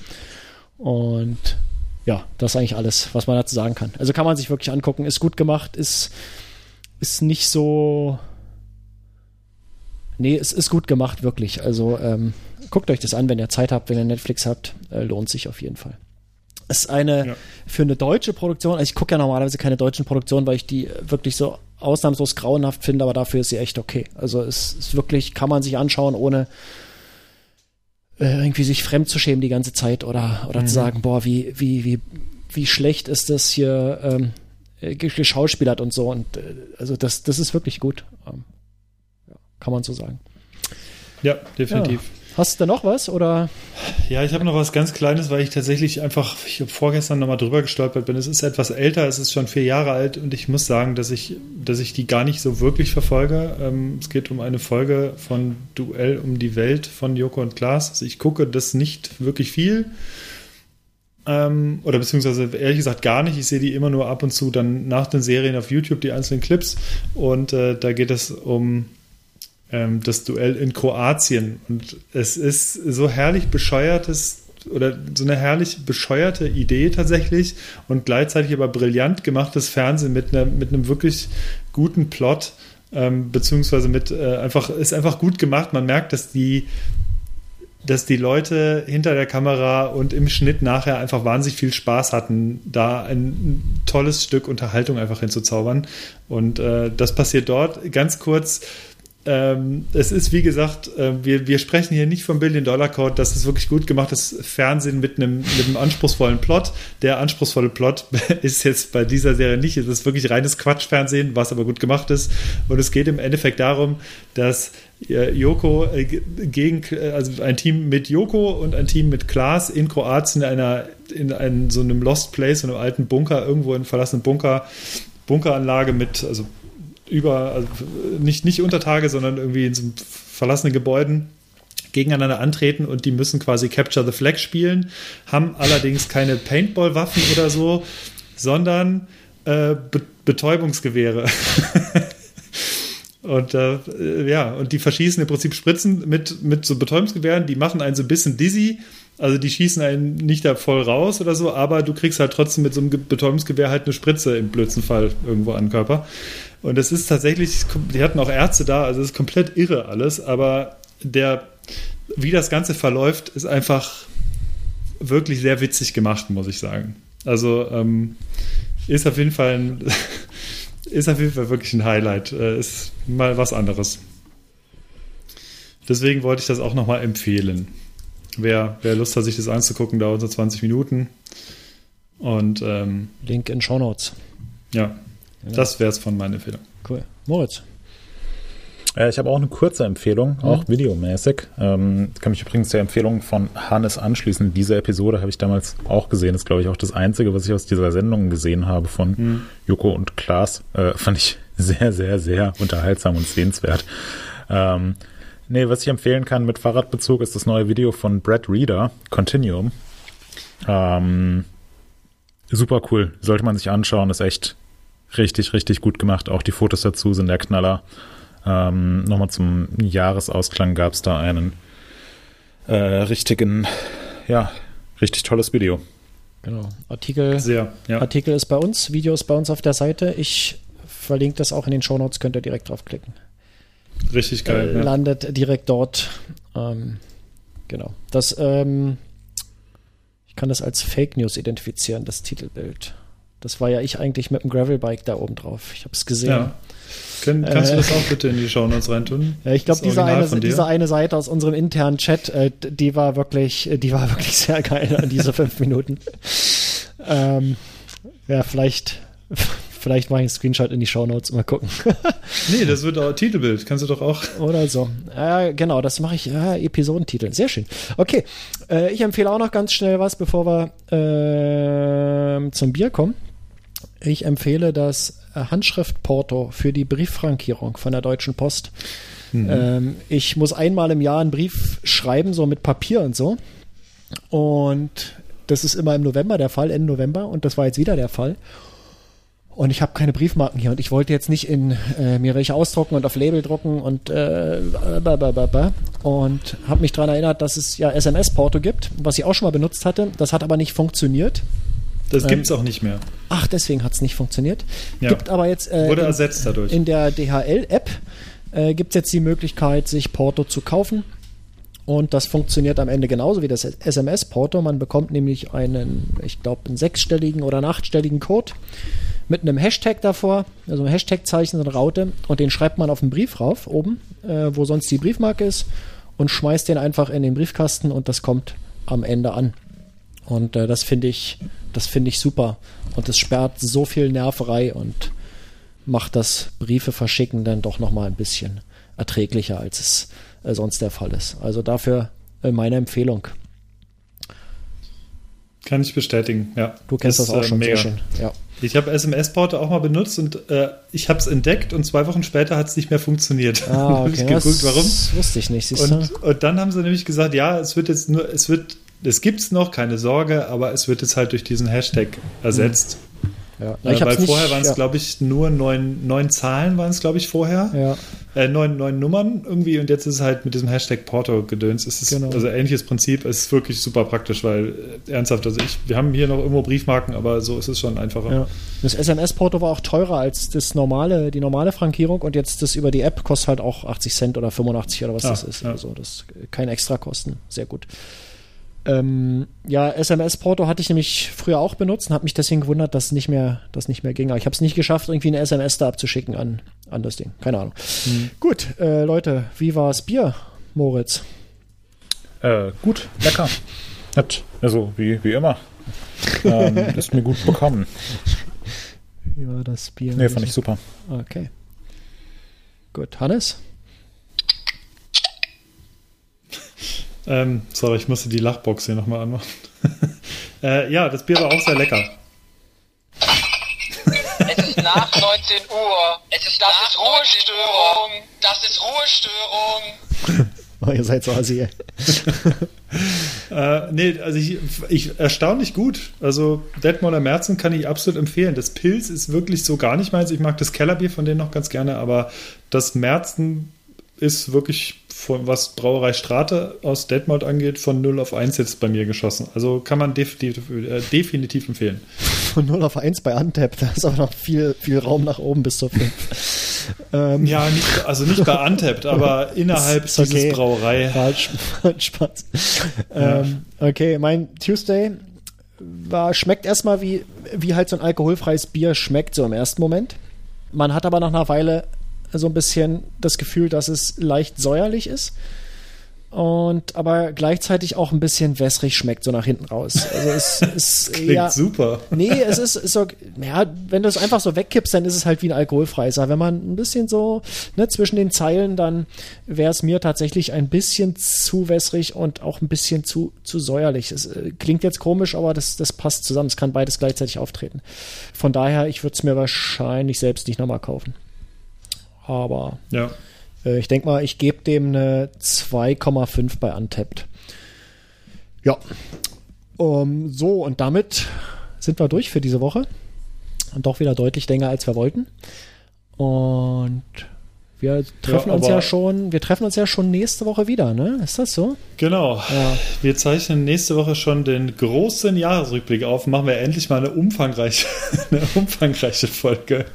Und ja, das ist eigentlich alles, was man dazu sagen kann. Also kann man sich wirklich angucken, ist gut gemacht, ist, ist nicht so Nee, es ist gut gemacht, wirklich. Also ähm, guckt euch das an, wenn ihr Zeit habt, wenn ihr Netflix habt. Äh, lohnt sich auf jeden Fall. Es ist eine ja. für eine deutsche Produktion, also ich gucke ja normalerweise keine deutschen Produktionen, weil ich die wirklich so ausnahmslos grauenhaft finde, aber dafür ist sie echt okay. Also es ist wirklich, kann man sich anschauen, ohne äh, irgendwie sich fremd zu schämen die ganze Zeit oder, oder mhm. zu sagen, boah, wie, wie, wie, wie schlecht ist das hier ähm, geschauspielert und so. Und äh, also das, das ist wirklich gut. Ähm, kann man so sagen. Ja, definitiv. Ja. Hast du noch was oder? Ja, ich habe noch was ganz Kleines, weil ich tatsächlich einfach, ich habe vorgestern nochmal drüber gestolpert bin. Es ist etwas älter, es ist schon vier Jahre alt und ich muss sagen, dass ich, dass ich die gar nicht so wirklich verfolge. Ähm, es geht um eine Folge von Duell um die Welt von Joko und Klaas. Also ich gucke das nicht wirklich viel. Ähm, oder beziehungsweise ehrlich gesagt gar nicht. Ich sehe die immer nur ab und zu dann nach den Serien auf YouTube, die einzelnen Clips. Und äh, da geht es um das Duell in Kroatien. Und es ist so herrlich bescheuertes oder so eine herrlich bescheuerte Idee tatsächlich und gleichzeitig aber brillant gemachtes Fernsehen mit, einer, mit einem wirklich guten Plot, ähm, beziehungsweise mit äh, einfach, ist einfach gut gemacht. Man merkt, dass die, dass die Leute hinter der Kamera und im Schnitt nachher einfach wahnsinnig viel Spaß hatten, da ein tolles Stück Unterhaltung einfach hinzuzaubern. Und äh, das passiert dort. Ganz kurz, ähm, es ist, wie gesagt, äh, wir, wir sprechen hier nicht vom Billion-Dollar-Code. Das ist wirklich gut gemachtes Fernsehen mit einem, mit einem anspruchsvollen Plot. Der anspruchsvolle Plot ist jetzt bei dieser Serie nicht. Es ist wirklich reines Quatschfernsehen, was aber gut gemacht ist. Und es geht im Endeffekt darum, dass äh, Joko äh, gegen, äh, also ein Team mit Joko und ein Team mit Klaas in Kroatien in einer, in einem, so einem Lost Place, so einem alten Bunker, irgendwo in einem verlassenen Bunker, Bunkeranlage mit, also über, also nicht, nicht unter Tage, sondern irgendwie in so verlassenen Gebäuden gegeneinander antreten und die müssen quasi Capture the Flag spielen, haben allerdings keine Paintball-Waffen oder so, sondern äh, Be Betäubungsgewehre. und äh, ja, und die verschießen im Prinzip Spritzen mit, mit so Betäubungsgewehren, die machen einen so ein bisschen dizzy, also die schießen einen nicht da voll raus oder so, aber du kriegst halt trotzdem mit so einem Betäubungsgewehr halt eine Spritze im blödsten Fall irgendwo an den Körper. Und es ist tatsächlich, die hatten auch Ärzte da, also es ist komplett irre alles, aber der, wie das Ganze verläuft, ist einfach wirklich sehr witzig gemacht, muss ich sagen. Also ähm, ist auf jeden Fall ein, ist auf jeden Fall wirklich ein Highlight. Äh, ist mal was anderes. Deswegen wollte ich das auch nochmal empfehlen. Wer, wer Lust hat, sich das anzugucken, dauert so 20 Minuten. Und ähm, Link in Show Notes. Ja, ja. Das wäre es von meiner Empfehlung. Cool. Moritz. Äh, ich habe auch eine kurze Empfehlung, mhm. auch videomäßig. Ähm, kann mich übrigens der Empfehlung von Hannes anschließen. Diese Episode habe ich damals auch gesehen. Ist, glaube ich, auch das Einzige, was ich aus dieser Sendung gesehen habe von mhm. Joko und Klaas. Äh, fand ich sehr, sehr, sehr unterhaltsam und sehenswert. Ähm, nee, was ich empfehlen kann mit Fahrradbezug ist das neue Video von Brad Reader, Continuum. Ähm, super cool. Sollte man sich anschauen. Ist echt richtig, richtig gut gemacht. Auch die Fotos dazu sind der Knaller. Ähm, Nochmal zum Jahresausklang gab es da einen äh, richtigen, ja, richtig tolles Video. Genau. Artikel, Sehr, ja. Artikel ist bei uns, Video ist bei uns auf der Seite. Ich verlinke das auch in den Shownotes, könnt ihr direkt draufklicken. Richtig geil. Äh, ja. Landet direkt dort. Ähm, genau. Das, ähm, ich kann das als Fake News identifizieren, das Titelbild. Das war ja ich eigentlich mit dem Gravelbike da oben drauf. Ich habe es gesehen. Ja. Kann, kannst äh, du das auch bitte in die Shownotes reintun? Ja, ich glaube, diese eine, diese eine Seite aus unserem internen Chat, äh, die war wirklich, die war wirklich sehr geil an diese fünf Minuten. Ähm, ja, vielleicht, vielleicht mache ich einen Screenshot in die Shownotes mal gucken. nee, das wird auch Titelbild, kannst du doch auch. Oder so. Ja, genau, das mache ich. Ja, Episodentitel. Sehr schön. Okay, äh, ich empfehle auch noch ganz schnell was, bevor wir äh, zum Bier kommen. Ich empfehle das Handschriftporto für die Brieffrankierung von der Deutschen Post. Mhm. Ähm, ich muss einmal im Jahr einen Brief schreiben, so mit Papier und so. Und das ist immer im November der Fall, Ende November. Und das war jetzt wieder der Fall. Und ich habe keine Briefmarken hier und ich wollte jetzt nicht in äh, mir welche ausdrucken und auf Label drucken und äh, und habe mich daran erinnert, dass es ja SMS-Porto gibt, was ich auch schon mal benutzt hatte. Das hat aber nicht funktioniert. Das gibt es auch nicht mehr. Ach, deswegen hat es nicht funktioniert. Ja. Gibt aber jetzt äh, Wurde ersetzt dadurch. In der DHL-App äh, gibt es jetzt die Möglichkeit, sich Porto zu kaufen. Und das funktioniert am Ende genauso wie das SMS-Porto. Man bekommt nämlich einen, ich glaube, einen sechsstelligen oder einen achtstelligen Code mit einem Hashtag davor, also ein Hashtag-Zeichen, so eine Raute. Und den schreibt man auf den Brief rauf, oben, äh, wo sonst die Briefmarke ist, und schmeißt den einfach in den Briefkasten und das kommt am Ende an. Und äh, das finde ich das finde ich super. Und es sperrt so viel Nerverei und macht das Briefe verschicken dann doch nochmal ein bisschen erträglicher, als es äh, sonst der Fall ist. Also dafür äh, meine Empfehlung. Kann ich bestätigen, ja. Du kennst das, das auch äh, schon mega. sehr schön. Ja. Ich habe SMS-Porte auch mal benutzt und äh, ich habe es entdeckt und zwei Wochen später hat es nicht mehr funktioniert. Ah, okay. ich geguckt, warum. Das wusste ich nicht. Und, und, dann haben sie nämlich gesagt, ja, es wird jetzt nur, es wird es gibt es noch, keine Sorge, aber es wird jetzt halt durch diesen Hashtag ersetzt. Ja. Äh, weil vorher waren es, ja. glaube ich, nur neun, neun Zahlen waren es, glaube ich, vorher. Ja. Äh, neun, neun Nummern irgendwie und jetzt ist es halt mit diesem Hashtag Porto-Gedöns. Es ist genau. also ähnliches Prinzip. Es ist wirklich super praktisch, weil äh, ernsthaft, also ich, wir haben hier noch irgendwo Briefmarken, aber so ist es schon einfacher. Ja. Das SMS-Porto war auch teurer als das normale, die normale Frankierung und jetzt das über die App kostet halt auch 80 Cent oder 85 oder was ah, das ist. Also das keine Extrakosten. Sehr gut. Ähm, ja, SMS-Porto hatte ich nämlich früher auch benutzt und habe mich deswegen gewundert, dass nicht mehr, das nicht mehr ging. Aber ich habe es nicht geschafft, irgendwie eine SMS da abzuschicken an, an das Ding. Keine Ahnung. Mhm. Gut, äh, Leute, wie war das Bier, Moritz? Äh, gut, lecker. Hat, also wie, wie immer. ähm, ist mir gut bekommen. Wie war das Bier? Nee, fand ich super. Okay. Gut, Hannes? Ähm, sorry, ich musste die Lachbox hier nochmal anmachen. äh, ja, das Bier war auch sehr lecker. Es ist nach 19 Uhr. Es ist, das ist Ruhestörung. Das ist Ruhestörung. oh, ihr seid so assi. äh, nee, also ich, ich, erstaunlich gut. Also Detmolder Merzen kann ich absolut empfehlen. Das Pilz ist wirklich so gar nicht meins. Ich mag das Kellerbier von denen noch ganz gerne, aber das Merzen ist wirklich von was Brauerei Strate aus Detmold angeht, von 0 auf 1 jetzt bei mir geschossen. Also kann man definitiv, äh, definitiv empfehlen. Von 0 auf 1 bei Antep, da ist aber noch viel, viel Raum nach oben bis zur 5. ähm. Ja, nicht, also nicht bei Antep, aber innerhalb okay. dieses Brauerei. Falsch, Spaß. Ja. Ähm, okay, mein Tuesday war, schmeckt erstmal wie, wie halt so ein alkoholfreies Bier schmeckt, so im ersten Moment. Man hat aber nach einer Weile so ein bisschen das Gefühl, dass es leicht säuerlich ist und aber gleichzeitig auch ein bisschen wässrig schmeckt, so nach hinten raus. Also es ist Klingt ja, super. Nee, es ist, ist so, ja, wenn du es einfach so wegkippst, dann ist es halt wie ein alkoholfreies. Aber wenn man ein bisschen so ne, zwischen den Zeilen, dann wäre es mir tatsächlich ein bisschen zu wässrig und auch ein bisschen zu, zu säuerlich. Es äh, klingt jetzt komisch, aber das, das passt zusammen. Es kann beides gleichzeitig auftreten. Von daher, ich würde es mir wahrscheinlich selbst nicht nochmal kaufen. Aber ja. äh, ich denke mal, ich gebe dem eine 2,5 bei Untapped. Ja. Um, so, und damit sind wir durch für diese Woche. Und doch wieder deutlich länger, als wir wollten. Und wir treffen ja, uns ja schon, wir treffen uns ja schon nächste Woche wieder, ne? Ist das so? Genau. Ja. Wir zeichnen nächste Woche schon den großen Jahresrückblick auf. Machen wir endlich mal eine umfangreiche, eine umfangreiche Folge.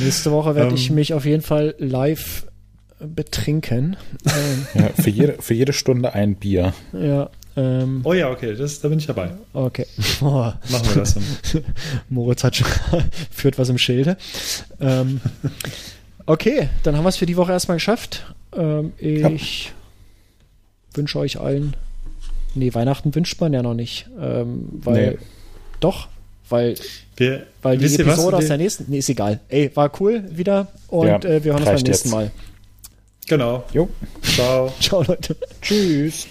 Nächste Woche werde ähm, ich mich auf jeden Fall live betrinken. ja, für, jede, für jede Stunde ein Bier. Ja, Ähm, Oh ja, okay, das, da bin ich dabei. okay. Oh, Machen wir das dann. Moritz hat schon, führt was im Schilde. Ähm, okay, dann haben wir es für die Woche erstmal geschafft. Ähm, ich wünsche euch allen. Nee, Weihnachten wünscht man ja noch nicht. Ähm, weil. Nee. Doch, weil, Wir, weil die? Episode aus Wir- der nächsten. Nee, ist egal. Ey, war cool wieder. Und Ja, äh, wir hören uns beim nächsten jetzt. Mal. Genau. Jo. Ciao. Ciao, Leute. Tschüss.